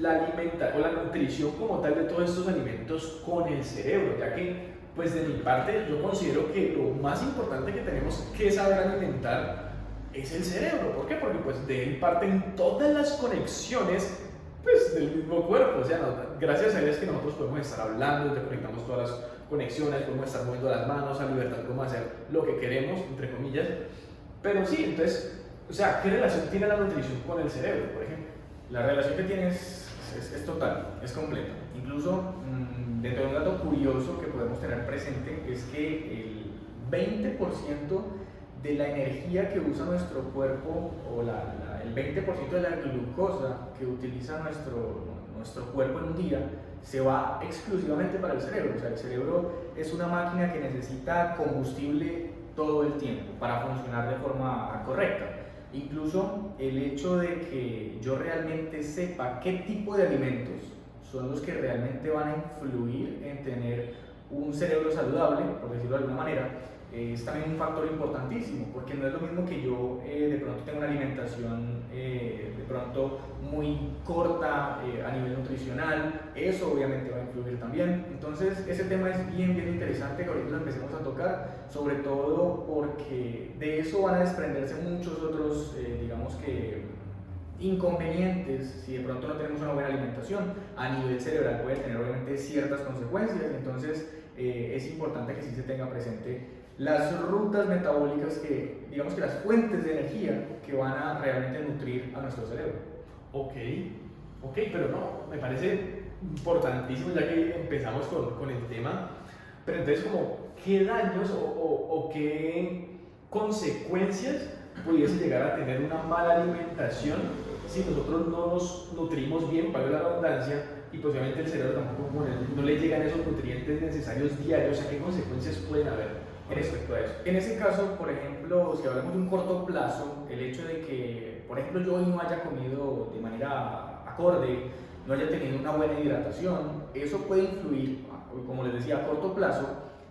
la alimentación o la nutrición como tal de todos estos alimentos con el cerebro? Ya que, pues de mi parte, yo considero que lo más importante que tenemos que saber alimentar es el cerebro. ¿Por qué? Porque pues de él parten todas las conexiones pues, del mismo cuerpo. O sea, no, gracias a él es que nosotros podemos estar hablando, conectamos todas las conexiones, podemos estar moviendo las manos a libertad, podemos hacer lo que queremos, entre comillas. Pero sí, entonces o sea, ¿qué relación tiene la nutrición con el cerebro, por ejemplo? La relación que tiene es, es, total, es completa. Incluso, mmm, dentro de un dato curioso que podemos tener presente es que el 20% de la energía que usa nuestro cuerpo, o la, la, el 20% de la glucosa que utiliza nuestro, nuestro cuerpo en un día, se va exclusivamente para el cerebro. O sea, el cerebro es una máquina que necesita combustible todo el tiempo para funcionar de forma correcta. Incluso el hecho de que yo realmente sepa qué tipo de alimentos son los que realmente van a influir en tener un cerebro saludable, por decirlo de alguna manera, es también un factor importantísimo, porque no es lo mismo que yo eh, de pronto tenga una alimentación eh, de pronto muy corta eh, a nivel nutricional, eso obviamente va a influir también. Entonces ese tema es bien, bien interesante que ahorita lo empecemos a tocar, sobre todo porque de eso van a desprenderse muchos otros, digamos que inconvenientes si de pronto no tenemos una buena alimentación a nivel cerebral puede tener obviamente ciertas consecuencias entonces eh, es importante que sí se tenga presente las rutas metabólicas que, digamos que las fuentes de energía que van a realmente nutrir a nuestro cerebro. Ok, ok, pero no, me parece importantísimo ya que empezamos con, con el tema, pero entonces como, ¿qué daños o, o, o qué consecuencias pudiese llegar a tener una mala alimentación si nosotros no nos nutrimos bien, para la redundancia, y obviamente el cerebro tampoco no le llegan esos nutrientes necesarios diarios, o sea, ¿qué consecuencias pueden haber? Respecto a eso. En ese caso, por ejemplo, si hablamos de un corto plazo, el hecho de que, por ejemplo, yo hoy no haya comido de manera acorde, no haya tenido una buena hidratación, eso puede influir, como les decía, a corto plazo,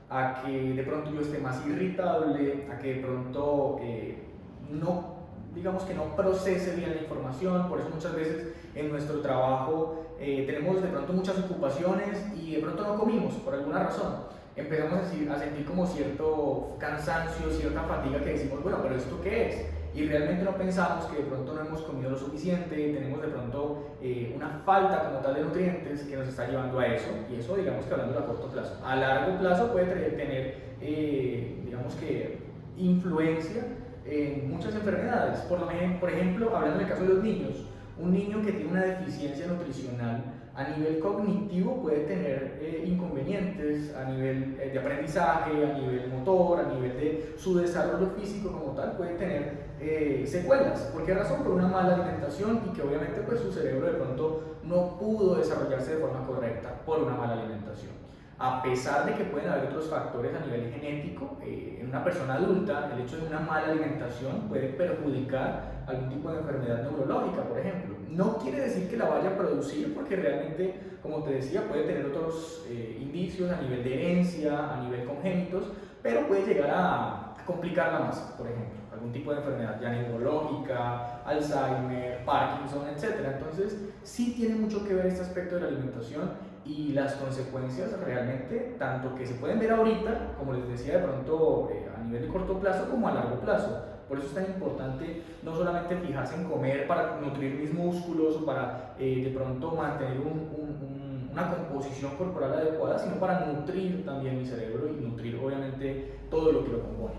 a que de pronto yo esté más irritable, a que de pronto eh, no, digamos que no procese bien la información, por eso muchas veces en nuestro trabajo eh, tenemos de pronto muchas ocupaciones y de pronto no comimos por alguna razón empezamos a, sentir como cierto cansancio, cierta fatiga que decimos, bueno, pero ¿esto qué es? Y realmente no pensamos que de pronto no hemos comido lo suficiente, tenemos de pronto eh, una falta como tal de nutrientes que nos está llevando a eso, y eso digamos que hablando a corto plazo. A largo plazo puede tener, eh, digamos que, influencia en muchas enfermedades. Por, lo, por ejemplo, hablando del caso de los niños, un niño que tiene una deficiencia nutricional a nivel cognitivo puede tener eh, inconvenientes a nivel eh, de aprendizaje, a nivel motor, a nivel de su desarrollo físico como tal, puede tener eh, secuelas. ¿Por qué razón? Por una mala alimentación y que obviamente pues su cerebro de pronto no pudo desarrollarse de forma correcta por una mala alimentación a pesar de que pueden haber otros factores a nivel genético, eh, en una persona adulta el hecho de una mala alimentación puede perjudicar algún tipo de enfermedad neurológica, por ejemplo. No quiere decir que la vaya a producir porque realmente, como te decía, puede tener otros eh, indicios a nivel de herencia, a nivel congénitos, pero puede llegar a complicarla más, por ejemplo, algún tipo de enfermedad ya neurológica, Alzheimer, Parkinson, etc. Entonces, sí tiene mucho que ver este aspecto de la alimentación y las consecuencias realmente, tanto que se pueden ver ahorita, como les decía, de pronto eh, a nivel de corto plazo como a largo plazo. Por eso es tan importante no solamente fijarse en comer para nutrir mis músculos o para eh, de pronto mantener una composición corporal adecuada, sino para nutrir también mi cerebro y nutrir obviamente todo lo que lo compone.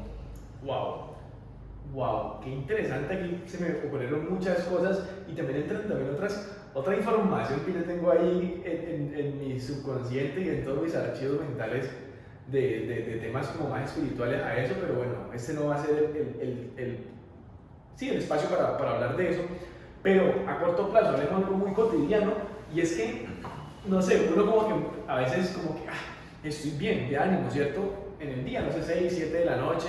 ¡Wow! ¡Wow! ¡Qué interesante! Aquí se me ocurrieron muchas cosas y también entran también otras otra información que yo tengo ahí en, en, mi subconsciente y en todos mis archivos mentales de, de, temas como más espirituales a eso, pero bueno, este no va a ser el, el, el sí, el espacio para, para, hablar de eso. Pero a corto plazo hablemos algo muy cotidiano y es que, no sé, uno como que a veces como que, ah, estoy bien, de ánimo, ¿cierto? En el día, no sé, 6, 7 de la noche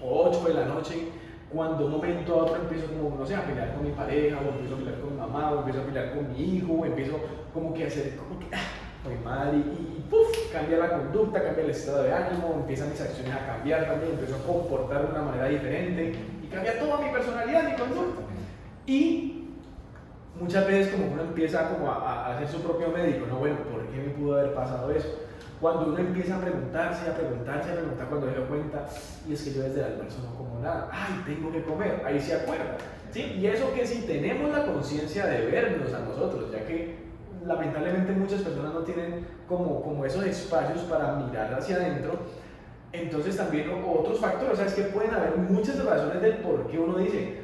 o 8 de la noche cuando un momento a otro empiezo como, no sé, a pelear con mi pareja, o empiezo a pelear con mi mamá, o empiezo a pelear con mi hijo, o empiezo como que a hacer, como que, ah, muy mal, y, y, puff, cambia la conducta, cambia el estado de ánimo, empiezan mis acciones a cambiar también, empiezo a comportar de una manera diferente, y cambia toda mi personalidad, mi conducta. Y muchas veces como uno empieza como a, a, hacer su propio médico, no, bueno, ¿por qué me pudo haber pasado eso? Cuando uno empieza a preguntarse, a preguntarse, a preguntar cuando se da cuenta, y es que yo desde el almuerzo no como nada, ay, tengo que comer, ahí se acuerda. ¿sí? Y eso que si tenemos la conciencia de vernos a nosotros, ya que lamentablemente muchas personas no tienen como, como esos espacios para mirar hacia adentro, entonces también otros factores, o sea, es que pueden haber muchas razones del por qué uno dice,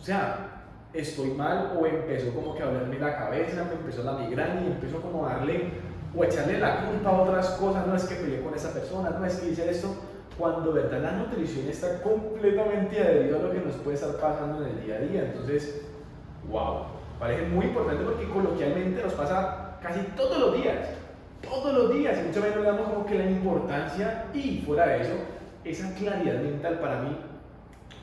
o sea, estoy mal o empezó como que a dolerme la cabeza, me empezó la migraña y empezó como a darle o echarle la culpa a otras cosas, no es que peleé con esa persona, no es que hice esto, cuando verdad la nutrición está completamente adherido a lo que nos puede estar pasando en el día a día. Entonces, wow, parece muy importante porque coloquialmente nos pasa casi todos los días, todos los días, y muchas veces le damos como que la importancia y fuera de eso, esa claridad mental para mí,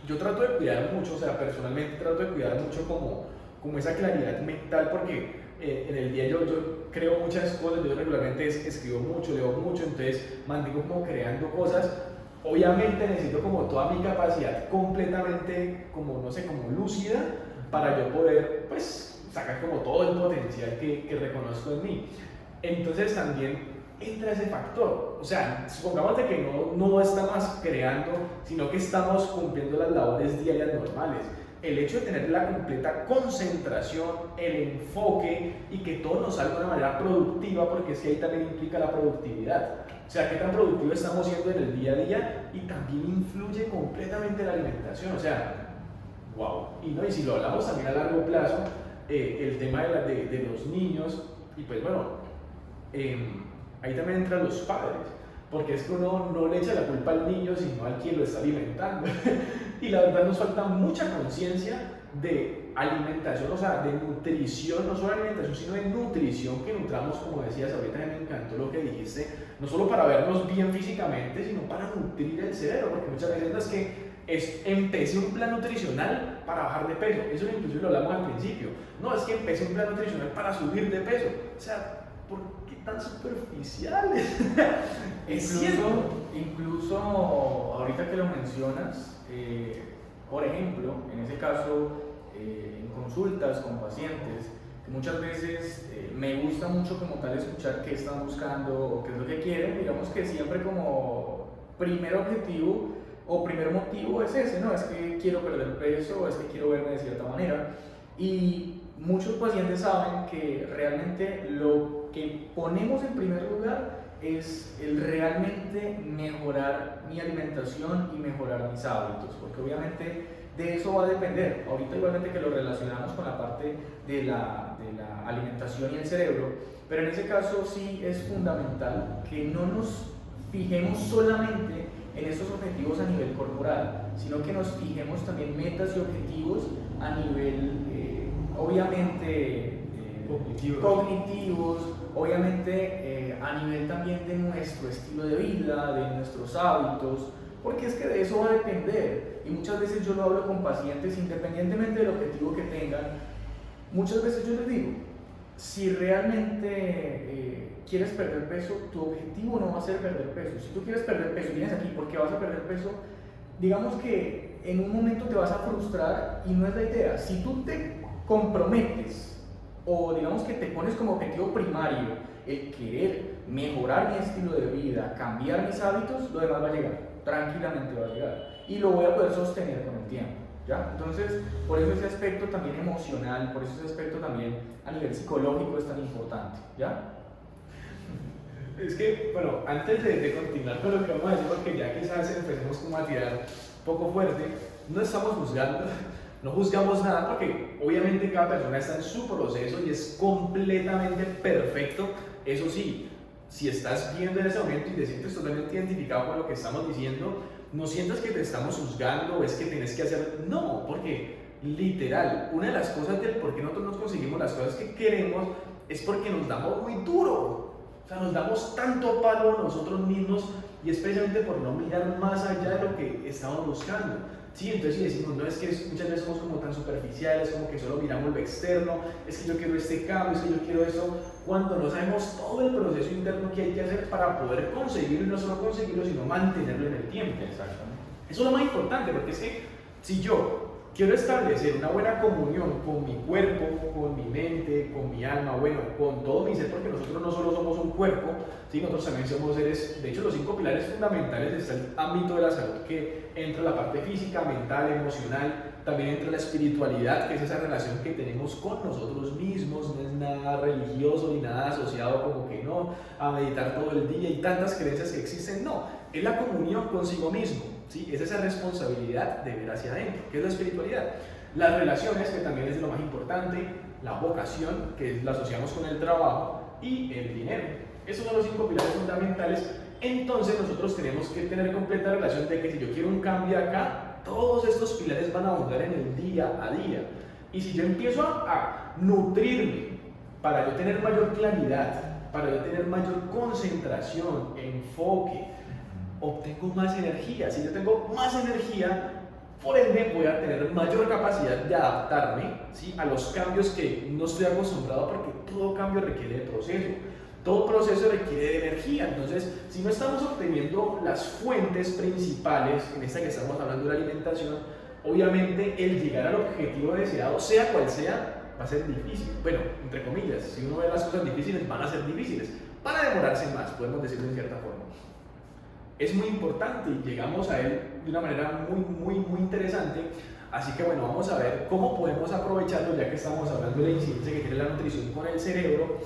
yo trato de cuidar mucho, o sea, personalmente trato de cuidar mucho como, como esa claridad mental porque eh, en el día yo, yo, creo muchas cosas, yo regularmente escribo mucho, leo mucho, entonces mantengo como creando cosas. Obviamente necesito como toda mi capacidad completamente, como no sé, como lúcida para yo poder, pues, sacar como todo el potencial que, que reconozco en mí. Entonces también entra ese factor. O sea, supongamos de que no, no estamos creando, sino que estamos cumpliendo las labores diarias normales el hecho de tener la completa concentración, el enfoque y que todo nos salga de una manera productiva, porque es que ahí también implica la productividad. O sea, qué tan productivo estamos siendo en el día a día y también influye completamente la alimentación. O sea, wow. Y, no, y si lo hablamos también a largo plazo, eh, el tema de, los niños, y pues bueno, em, ahí también entran los padres porque es que uno no le echa la culpa al niño, sino al quien lo está alimentando. y la verdad nos falta mucha conciencia de alimentación, o sea, de nutrición, no solo alimentación, sino de nutrición que nutramos, como decías ahorita, me encantó lo que dijiste, no solo para vernos bien físicamente, sino para nutrir el cerebro, porque muchas veces es que es, empecé un plan nutricional para bajar de peso, eso incluso lo hablamos al principio, no, es que empecé un plan nutricional para subir de peso, o sea, ¿por qué tan superficiales? incluso, incluso ahorita que lo mencionas, eh, por ejemplo, en ese caso, eh, en consultas con pacientes, que muchas veces eh, me gusta mucho como tal escuchar qué están buscando o qué es lo que quieren, digamos que siempre como primer objetivo o primer motivo es ese, ¿no? Es que quiero perder peso o es que quiero verme de cierta manera. Y muchos pacientes saben que realmente lo que ponemos en primer lugar es el realmente mejorar mi alimentación y mejorar mis hábitos, porque obviamente de eso va a depender. Ahorita igualmente que lo relacionamos con la parte de la, de la alimentación y el cerebro, pero en ese caso sí es fundamental que no nos fijemos solamente en esos objetivos a nivel corporal, sino que nos fijemos también metas y objetivos a nivel, eh, obviamente, eh, cognitivos. Obviamente eh, a nivel también de nuestro estilo de vida, de nuestros hábitos, porque es que de eso va a depender. Y muchas veces yo lo hablo con pacientes, independientemente del objetivo que tengan, muchas veces yo les digo, si realmente quieres perder peso, tu objetivo no va a ser perder peso. Si tú quieres perder peso vienes aquí porque vas a perder peso, digamos que en un momento te vas a frustrar y no es la idea. Si tú te comprometes o digamos que te pones como objetivo primario el querer mejorar mi estilo de vida, cambiar mis hábitos, lo demás va a llegar, tranquilamente va a llegar. Y lo voy a poder sostener con el tiempo. ¿Ya? Entonces, por eso ese aspecto también emocional, por eso ese aspecto también a nivel psicológico es tan importante. ¿ya? Es que, bueno, antes de, continuar con lo que vamos a decir, porque ya quizás empecemos como a tirar poco fuerte, no estamos juzgando, no juzgamos nada porque obviamente cada persona está en su proceso y es completamente perfecto. Eso sí, si estás viendo en ese momento y te sientes totalmente identificado con lo que estamos diciendo, no sientas que te estamos juzgando o es que tienes que hacer. No, porque literal, una de las cosas del por qué nosotros nos conseguimos las cosas que queremos es porque nos damos muy duro sea, nos damos tanto palo a nosotros mismos y es precisamente por no mirar más allá de lo que estamos buscando. Sí, entonces si decimos, no es que muchas veces somos como tan superficiales, como que solo miramos lo externo, es que yo quiero este cambio, es que yo quiero eso, cuando no sabemos todo el proceso interno que hay que hacer para poder conseguirlo y no solo conseguirlo, sino mantenerlo en el tiempo. Exactamente. Eso es lo más importante, porque es que si yo quiero establecer una buena comunión con mi cuerpo, con mi mente, con mi alma, bueno, con todo mi ser, porque nosotros no solo somos un cuerpo, sino nosotros también somos seres, de hecho los cinco pilares fundamentales está el ámbito de la salud, que entra la parte física, mental, emocional, también entra la espiritualidad, que es esa relación que tenemos con nosotros mismos, no es nada religioso ni nada asociado como que no, a meditar todo el día y tantas creencias que existen, no, es la comunión consigo mismo ¿sí? Es esa responsabilidad de ver hacia adentro, que es la espiritualidad. Las relaciones, que también es lo más importante, la vocación, que la asociamos con el trabajo, y el dinero. Esos son los cinco pilares fundamentales. Entonces nosotros tenemos que tener completa relación de que si yo quiero un cambio acá, todos estos pilares van a abundar en el día a día. Y si yo empiezo a, a nutrirme para yo tener mayor claridad, para yo tener mayor concentración, enfoque, obtengo más energía. Si yo tengo más energía, por ende voy a tener mayor capacidad de adaptarme ¿sí? a los cambios que no estoy acostumbrado porque todo cambio requiere de proceso. Todo proceso requiere de energía. Entonces, si no estamos obteniendo las fuentes principales, en esta que estamos hablando de la alimentación, obviamente el llegar al objetivo deseado, sea cual sea, va a ser difícil. Bueno, entre comillas, si uno ve las cosas difíciles, van a ser difíciles. Van a demorarse más, podemos decirlo de cierta forma es muy importante y llegamos a él de una manera muy, muy, muy interesante. Así que bueno, vamos a ver cómo podemos aprovecharlo ya que estamos hablando de la incidencia que tiene la nutrición con el cerebro.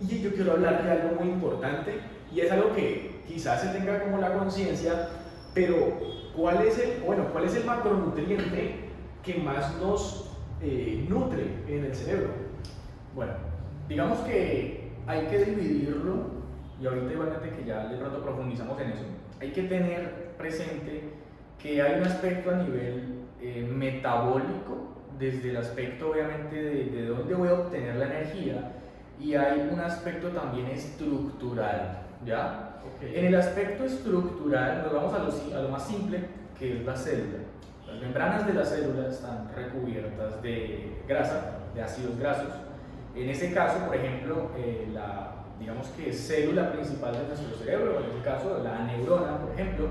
Y yo quiero hablar de algo muy importante y es algo que quizás se tenga como la conciencia, pero ¿cuál es el, bueno, cuál es el macronutriente que más nos eh, nutre en el cerebro? Bueno, digamos que hay que dividirlo y ahorita igualmente que ya de pronto profundizamos en eso, hay que tener presente que hay un aspecto a nivel eh, metabólico, desde el aspecto obviamente de, de dónde voy a obtener la energía, y hay un aspecto también estructural, ¿ya? En el aspecto estructural nos vamos a lo, a lo más simple, que es la célula. Las membranas de la célula están recubiertas de grasa, de ácidos grasos. En ese caso, por ejemplo, eh, la digamos que célula principal de nuestro cerebro, en este caso la neurona, por ejemplo,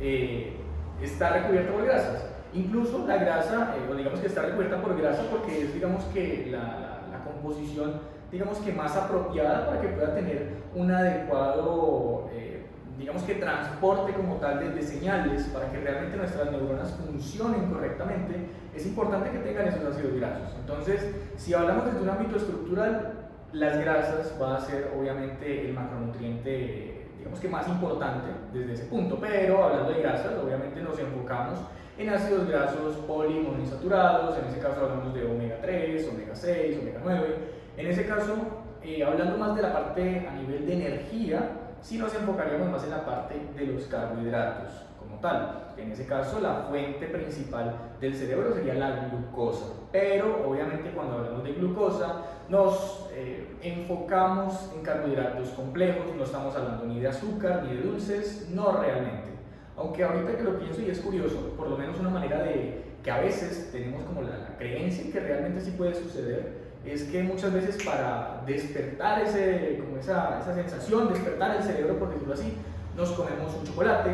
eh, está recubierta por grasas. Incluso la grasa, eh, o digamos que está recubierta por grasa porque es, digamos que la, la, composición, digamos que más apropiada para que pueda tener un adecuado, eh, digamos que transporte como tal de, de, señales para que realmente nuestras neuronas funcionen correctamente, es importante que tengan esos ácidos grasos. Entonces, si hablamos desde un ámbito estructural, las grasas va a ser obviamente el macronutriente digamos que más importante desde ese punto. Pero hablando de grasas, obviamente nos enfocamos en ácidos grasos poliinsaturados, en ese caso hablamos de omega 3, omega 6, omega 9. En ese caso, eh, hablando más de la parte a nivel de energía, sí nos enfocaríamos más en la parte de los carbohidratos como tal. En ese caso, la fuente principal del cerebro sería la glucosa. Pero obviamente cuando hablamos de glucosa, nos eh, enfocamos en carbohidratos complejos, no estamos hablando ni de azúcar ni de dulces, no realmente. Aunque ahorita que lo pienso y es curioso, por lo menos una manera de que a veces tenemos como la, creencia que realmente sí puede suceder, es que muchas veces para despertar ese, como esa, esa sensación, despertar el cerebro, por decirlo así, nos comemos un chocolate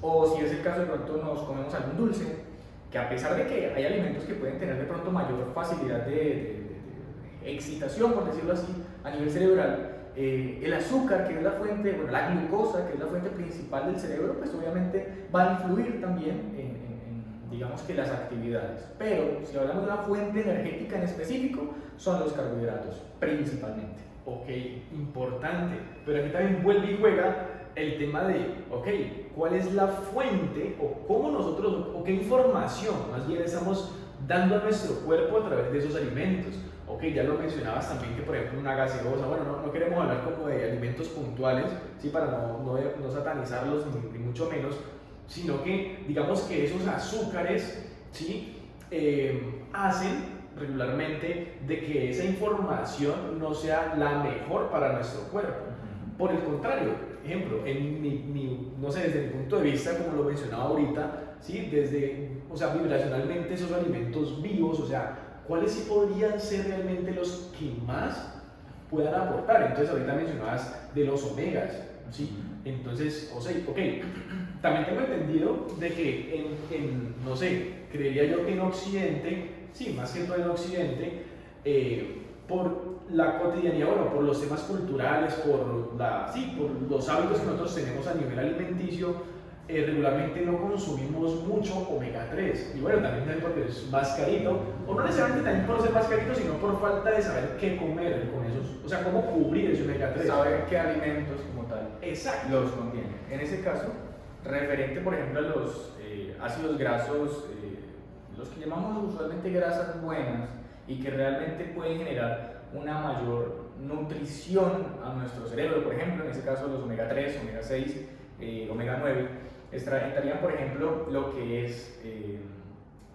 o si es el caso de pronto nos comemos algún dulce, que a pesar de que hay alimentos que pueden tener de pronto mayor facilidad de, excitación, por decirlo así, a nivel cerebral, eh, el azúcar, que es la fuente, bueno, la glucosa, que es la fuente principal del cerebro, pues obviamente va a influir también en, en, digamos que las actividades. Pero si hablamos de una fuente energética en específico, son los carbohidratos, principalmente. Ok, importante. Pero aquí también vuelve y juega el tema de, ok, ¿cuál es la fuente o cómo nosotros, o qué información más bien estamos dando a nuestro cuerpo a través de esos alimentos? Ok, ya lo mencionabas también que por ejemplo una gaseosa, bueno, no, no queremos hablar como de alimentos puntuales, ¿sí? para no, no, no satanizarlos ni, mucho menos, sino que digamos que esos azúcares ¿sí? Eh, hacen regularmente de que esa información no sea la mejor para nuestro cuerpo. Por el contrario, ejemplo, en mi, no sé, desde mi punto de vista, como lo mencionaba ahorita, ¿sí? desde, o sea, vibracionalmente esos alimentos vivos, o sea, ¿cuáles sí podrían ser realmente los que más puedan aportar? Entonces, ahorita mencionabas de los omegas, ¿sí? Entonces, o sea, ok, también tengo entendido de que en, en, no sé, creería yo que en Occidente, sí, más que todo en Occidente, eh, por la cotidianidad, bueno, por los temas culturales, por, la, sí, por los hábitos que nosotros tenemos a nivel alimenticio, eh, regularmente no consumimos mucho omega 3. Y bueno, también porque es más carito, o no necesariamente también por ser más carito, sino por falta de saber qué comer con esos, o sea, cómo cubrir ese omega 3. Saber qué alimentos como tal Exacto. los contienen. En ese caso, referente, por ejemplo, a los eh, ácidos grasos, eh, los que llamamos usualmente grasas buenas y que realmente pueden generar una mayor nutrición a nuestro cerebro, por ejemplo, en ese caso los omega 3, omega 6, eh, omega 9, estarían, por ejemplo, lo que es eh,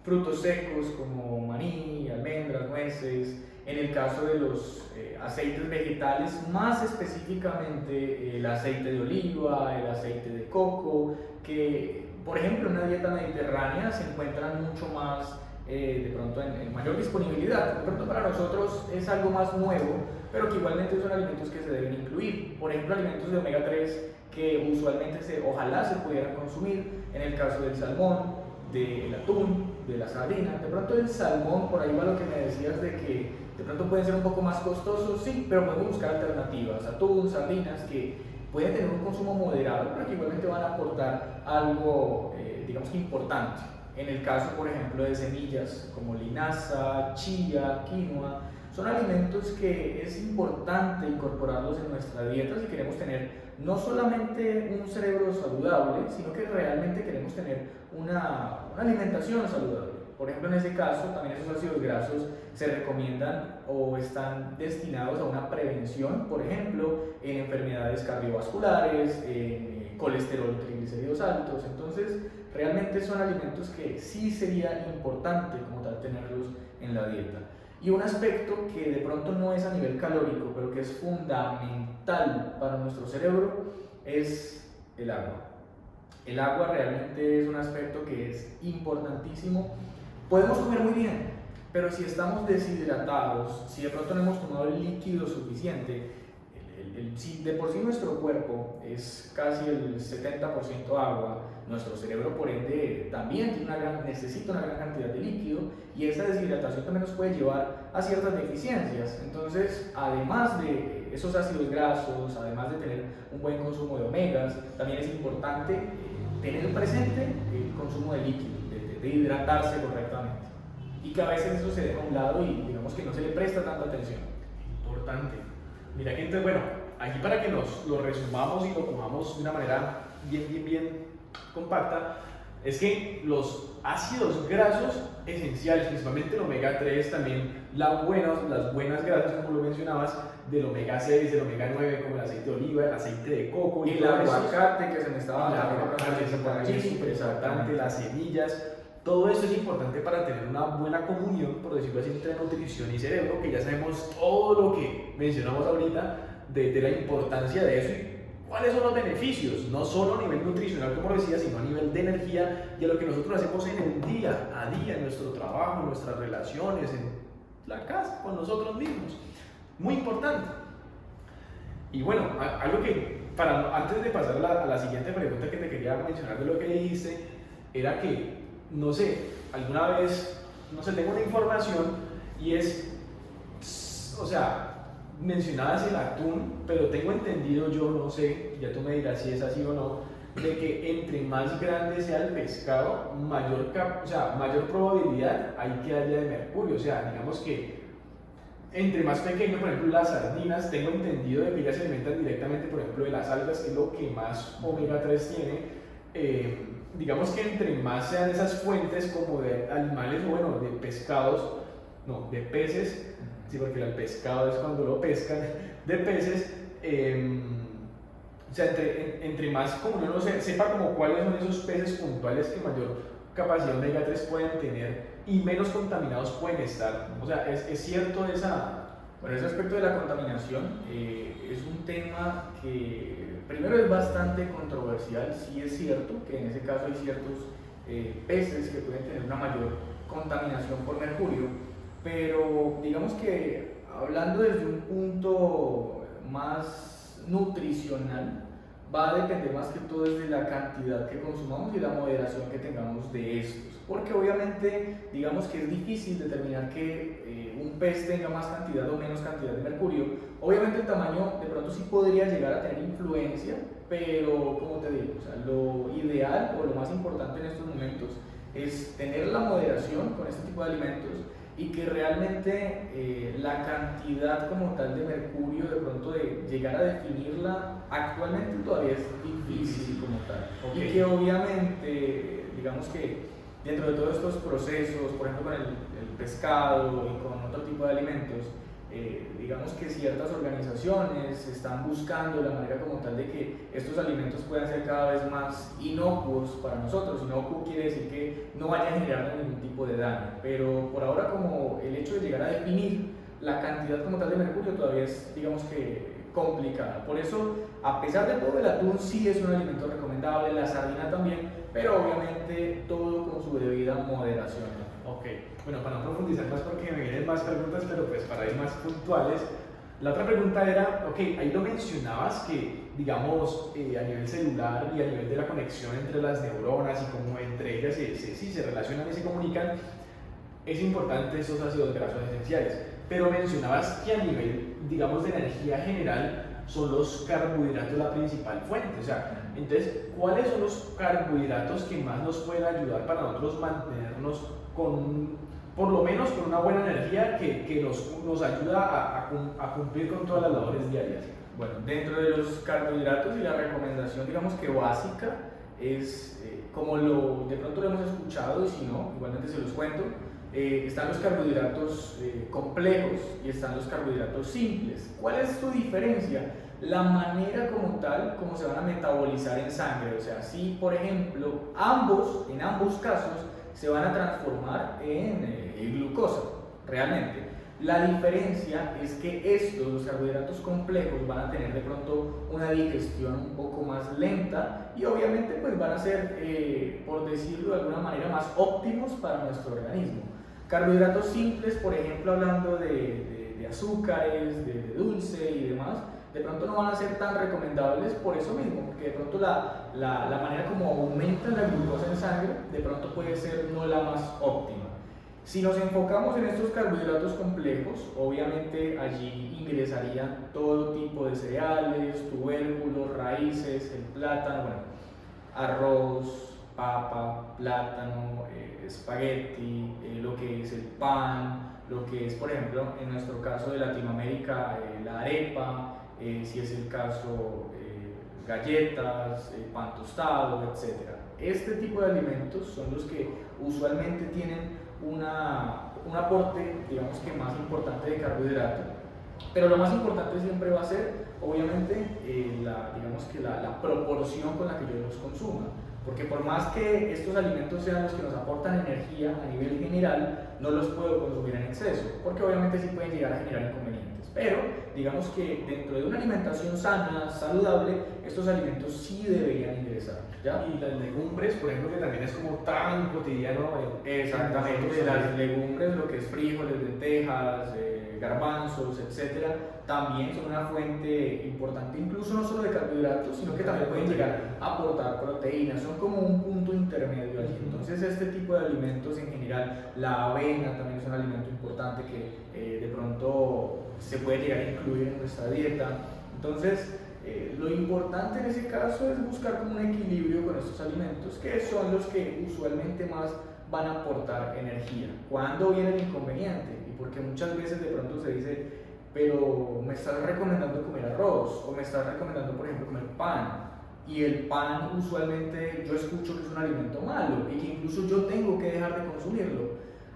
frutos secos como maní, almendras, nueces, en el caso de los eh, aceites vegetales, más específicamente el aceite de oliva, el aceite de coco, que por ejemplo en una dieta mediterránea se encuentran mucho más eh, de pronto en, mayor disponibilidad. De pronto para nosotros es algo más nuevo, pero que igualmente son alimentos que se deben incluir. Por ejemplo, alimentos de omega 3 que usualmente se, ojalá se pudieran consumir, en el caso del salmón, del atún, de la sardina. De pronto el salmón, por ahí va lo que me decías de que de pronto pueden ser un poco más costosos, sí, pero podemos buscar alternativas, atún, sardinas, que pueden tener un consumo moderado, pero que igualmente van a aportar algo, eh, digamos que importante. En el caso, por ejemplo, de semillas como linaza, chía, quinoa, son alimentos que es importante incorporarlos en nuestra dieta si queremos tener no solamente un cerebro saludable, sino que realmente queremos tener una, una alimentación saludable. Por ejemplo, en ese caso, también esos ácidos grasos se recomiendan o están destinados a una prevención, por ejemplo, en enfermedades cardiovasculares, en colesterol, triglicéridos altos. Entonces, realmente son alimentos que sí sería importante como tal tenerlos en la dieta. Y un aspecto que de pronto no es a nivel calórico, pero que es fundamental para nuestro cerebro, es el agua. El agua realmente es un aspecto que es importantísimo. Podemos comer muy bien, pero si estamos deshidratados, si de pronto no hemos tomado el líquido suficiente, si de por sí nuestro cuerpo es casi el 70% agua, nuestro cerebro por ende también tiene una gran, necesita una gran cantidad de líquido y esa deshidratación también nos puede llevar a ciertas deficiencias. Entonces, además de esos ácidos grasos, además de tener un buen consumo de omegas, también es importante eh, tener presente el consumo de líquido, de, de hidratarse correctamente. Y que a veces eso se deja a un lado y digamos que no se le presta tanta atención. Importante. Mira que entonces, bueno, aquí para que nos lo resumamos y lo cojamos de una manera bien, bien, bien compacta, es que los ácidos grasos esenciales, principalmente el omega 3, también las buenas, las buenas grasas, como lo mencionabas, del omega 6, del omega 9, como el aceite de oliva, el aceite de coco. Y, el aguacate que se me estaba importante, las semillas. Todo esto es importante para tener una buena comunión, por decirlo así, entre nutrición y cerebro, que ya sabemos todo lo que mencionamos ahorita de, de la importancia de eso cuáles son los beneficios, no solo a nivel nutricional, como decía, sino a nivel de energía y a lo que nosotros hacemos en el día a día, en nuestro trabajo, en nuestras relaciones, en la casa, con nosotros mismos. Muy importante. Y bueno, algo que, para, antes de pasar a la, a la siguiente pregunta que te quería mencionar de lo que dijiste, era que, no sé, alguna vez, no sé, tengo una información y es, o sea, mencionabas el atún, pero tengo entendido yo, no sé, ya tú me dirás si es así o no, de que entre más grande sea el pescado, mayor, o sea, mayor probabilidad hay que haya de mercurio. O sea, digamos que entre más pequeño, por ejemplo, las sardinas, tengo entendido de que ellas se alimentan directamente, por ejemplo, de las algas, que es lo que más omega 3 tiene. Eh, digamos que entre más sean esas fuentes como de animales, bueno, de pescados, no, de peces, sí, porque el pescado es cuando lo pescan, de peces, em, o sea, entre, entre, más como uno sepa como cuáles son esos peces puntuales que mayor capacidad omega 3 pueden tener y menos contaminados pueden estar. O sea, es, es cierto esa... Bueno, ese aspecto de la contaminación eh, es un tema que primero es bastante controversial, sí es cierto que en ese caso hay ciertos eh, peces que pueden tener una mayor contaminación por mercurio, pero digamos que hablando desde un punto más nutricional, va a depender más que todo de la cantidad que consumamos y la moderación que tengamos de estos. Porque obviamente, digamos que es difícil determinar que eh, un pez tenga más cantidad o menos cantidad de mercurio. Obviamente el tamaño de pronto sí podría llegar a tener influencia, pero como te digo, o lo ideal o lo más importante en estos momentos es tener la moderación con este tipo de alimentos y que realmente eh, la cantidad como tal de mercurio, de pronto de llegar a definirla, actualmente todavía es difícil como tal. Y que obviamente, digamos que dentro de todos estos procesos, por ejemplo con el, el pescado y con otro tipo de alimentos, eh, digamos que ciertas organizaciones están buscando la manera como tal de que estos alimentos puedan ser cada vez más inocuos para nosotros. Inocuo quiere decir que no vaya a generar ningún tipo de daño, pero por ahora como el hecho de llegar a definir la cantidad como tal de mercurio todavía es, digamos que, complicada. Por eso, a pesar de todo, el atún sí es un alimento recomendable, la sardina también, pero obviamente todo con su debida moderación. Ok, bueno, para no profundizar más porque me vienen más preguntas, pero pues para ir más puntuales, la otra pregunta era, ok, ahí lo mencionabas que, digamos, eh, a nivel celular y a nivel de la conexión entre las neuronas y cómo entre ellas se, se, se relacionan y se comunican, es importante esos ácidos grasos esenciales. Pero mencionabas que a nivel, digamos, de energía general, son los carbohidratos la principal fuente. O sea, entonces, ¿cuáles son los carbohidratos que más nos pueden ayudar para nosotros mantenernos con, por lo menos con una buena energía que, que nos, nos, ayuda a, a, cumplir con todas las labores diarias. Bueno, dentro de los carbohidratos y la recomendación, digamos que básica, es eh, como lo de pronto lo hemos escuchado y si no, igualmente se los cuento, eh, están los carbohidratos eh, complejos y están los carbohidratos simples. ¿Cuál es su diferencia? La manera como tal, como se van a metabolizar en sangre. O sea, si por ejemplo ambos, en ambos casos, se van a transformar en eh, glucosa, realmente. La diferencia es que estos, los carbohidratos complejos, van a tener de pronto una digestión un poco más lenta y obviamente pues van a ser, eh, por decirlo de alguna manera, más óptimos para nuestro organismo. Carbohidratos simples, por ejemplo, hablando de, de, azúcares, de, de dulce y demás, de pronto no van a ser tan recomendables por eso mismo, porque de pronto la, la, la, manera como aumenta la glucosa en sangre, de pronto puede ser no la más óptima. Si nos enfocamos en estos carbohidratos complejos, obviamente allí ingresarían todo tipo de cereales, tubérculos, raíces, el plátano, bueno, arroz, papa, plátano, eh, espagueti, eh, lo que es el pan, lo que es, por ejemplo, en nuestro caso de Latinoamérica, eh, la arepa, eh, si es el caso galletas, pan tostado, etc. Este tipo de alimentos son los que usualmente tienen una, un aporte, digamos que más importante de carbohidrato, pero lo más importante siempre va a ser, obviamente, la, digamos que la, la proporción con la que yo los consuma. Porque por más que estos alimentos sean los que nos aportan energía a nivel general, no los puedo consumir en exceso, porque obviamente sí pueden llegar a generar. Pero digamos que dentro de una alimentación sana, saludable, estos alimentos sí deberían ingresar. ¿ya? Y las legumbres, por ejemplo, que también es como tan cotidiano. Exactamente, las legumbres, lo que es frijoles, lentejas, eh, garbanzos, etcétera también son una fuente importante, incluso no solo de carbohidratos, sino que también pueden llegar a aportar proteínas, son como un punto intermedio allí. Entonces este tipo de alimentos en general, la avena también es un alimento importante que eh, de pronto se puede llegar a incluir en nuestra dieta. Entonces, eh, lo importante en ese caso es buscar como un equilibrio con estos alimentos, que son los que usualmente más van a aportar energía. ¿Cuándo viene el inconveniente? Y porque muchas veces de pronto se dice, pero me estás recomendando comer arroz o me estás recomendando, por ejemplo, comer pan. Y el pan usualmente yo escucho que es un alimento malo y que incluso yo tengo que dejar de consumirlo.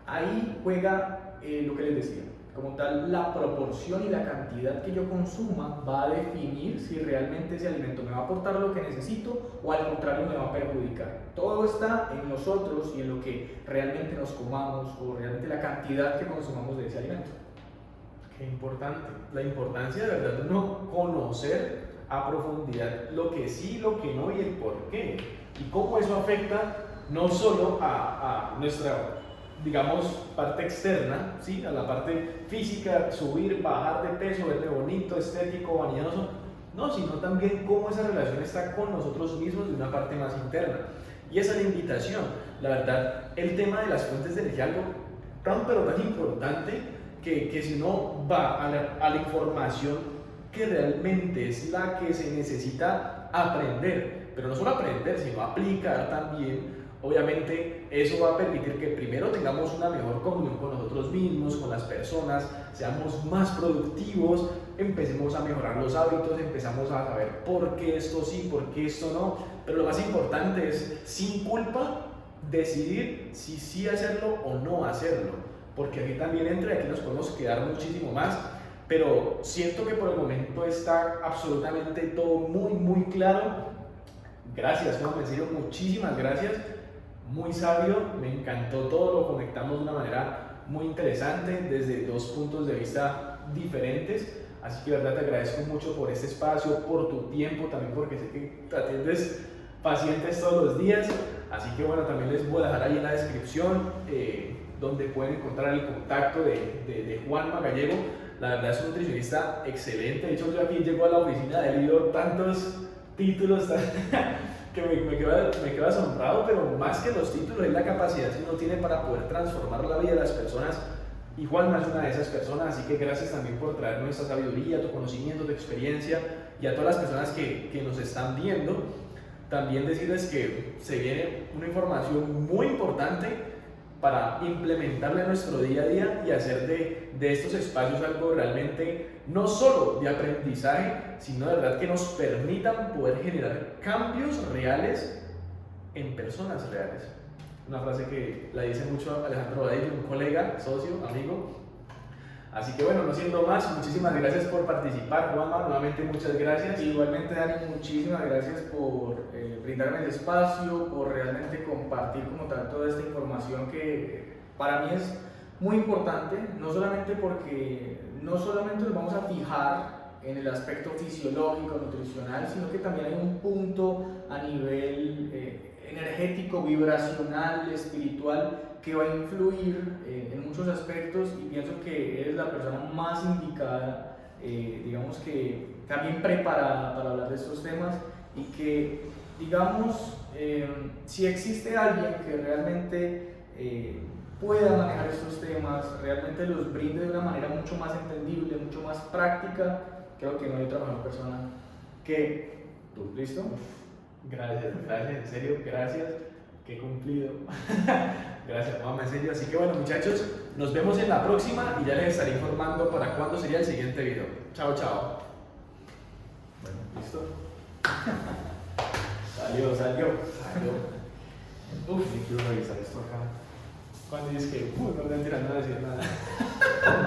Ahí juega eh, lo que les decía. Como tal, la proporción y la cantidad que yo consuma va a definir si realmente ese alimento me va a aportar lo que necesito o al contrario me va a perjudicar. Todo está en nosotros y en lo que realmente nos comamos o realmente la cantidad que consumamos de ese alimento. Qué importante. La importancia de verdad de uno conocer a profundidad lo que sí, lo que no y el por qué. Y cómo eso afecta no solo a, a nuestra, digamos, parte externa, ¿sí? a la parte física, subir, bajar de peso, verme bonito, estético, vanidoso, no, sino también cómo esa relación está con nosotros mismos de una parte más interna. Y esa es la invitación. La verdad, el tema de las fuentes de energía, algo tan pero tan importante que, que si uno va a la, a la información que realmente es la que se necesita aprender, pero no solo aprender, sino aplicar también, obviamente eso va a permitir que primero tengamos una mejor comunión con nosotros mismos, con las personas, seamos más productivos, empecemos a mejorar los hábitos, empezamos a saber por qué esto sí, por qué esto no, pero lo más importante es sin culpa decidir si sí hacerlo o no hacerlo porque aquí también entra aquí nos podemos quedar muchísimo más, pero siento que por el momento está absolutamente todo muy, muy claro. Gracias, Juan, en serio, muchísimas gracias. Muy sabio, me encantó todo, lo conectamos de una manera muy interesante desde dos puntos de vista diferentes. Así que, verdad, te agradezco mucho por este espacio, por tu tiempo, también porque sé que te atiendes pacientes todos los días. Así que, bueno, también les voy a dejar ahí en la descripción. Eh, donde pueden encontrar el contacto de, de, de Juan Magallego. La verdad es un nutricionista excelente. De hecho, yo aquí llego a la oficina él y tantos títulos que me, me, quedo, me quedo asombrado, pero más que los títulos es la capacidad que uno tiene para poder transformar la vida de las personas. Y Juan es una de esas personas, así que gracias también por traernos esa sabiduría, tu conocimiento, tu experiencia y a todas las personas que, que nos están viendo. También decirles que se viene una información muy importante para implementarle a nuestro día a día y hacer de, de, estos espacios algo realmente no solo de aprendizaje, sino de verdad que nos permitan poder generar cambios reales en personas reales. Una frase que la dice mucho Alejandro Badillo, un colega, socio, amigo, Así que bueno, no siendo más, muchísimas gracias por participar, Juanma, nuevamente muchas gracias. Igualmente, Dani, muchísimas gracias por eh, brindarme el espacio, por realmente compartir como tal toda esta información que para mí es muy importante, no solamente porque no solamente nos vamos a fijar en el aspecto fisiológico, nutricional, sino que también hay un punto a nivel eh, energético, vibracional, espiritual, que va a influir eh, en muchos aspectos y pienso que eres la persona más indicada, eh, digamos que también preparada para hablar de estos temas y que, digamos, eh, si existe alguien que realmente pueda manejar estos temas, realmente los brinde de una manera mucho más entendible, mucho más práctica, creo que no hay otra mejor persona que tú. ¿Listo? Gracias, gracias, en serio, gracias. Qué cumplido. gracias, mamá, en serio. Así que bueno, muchachos, nos vemos en la próxima y ya les estaré informando para cuándo sería el siguiente video. Chao, chao. ¿listo? Salió, salió. Salió. Uf, quiero revisar esto acá. Cuando dices que, no tirando a decir nada.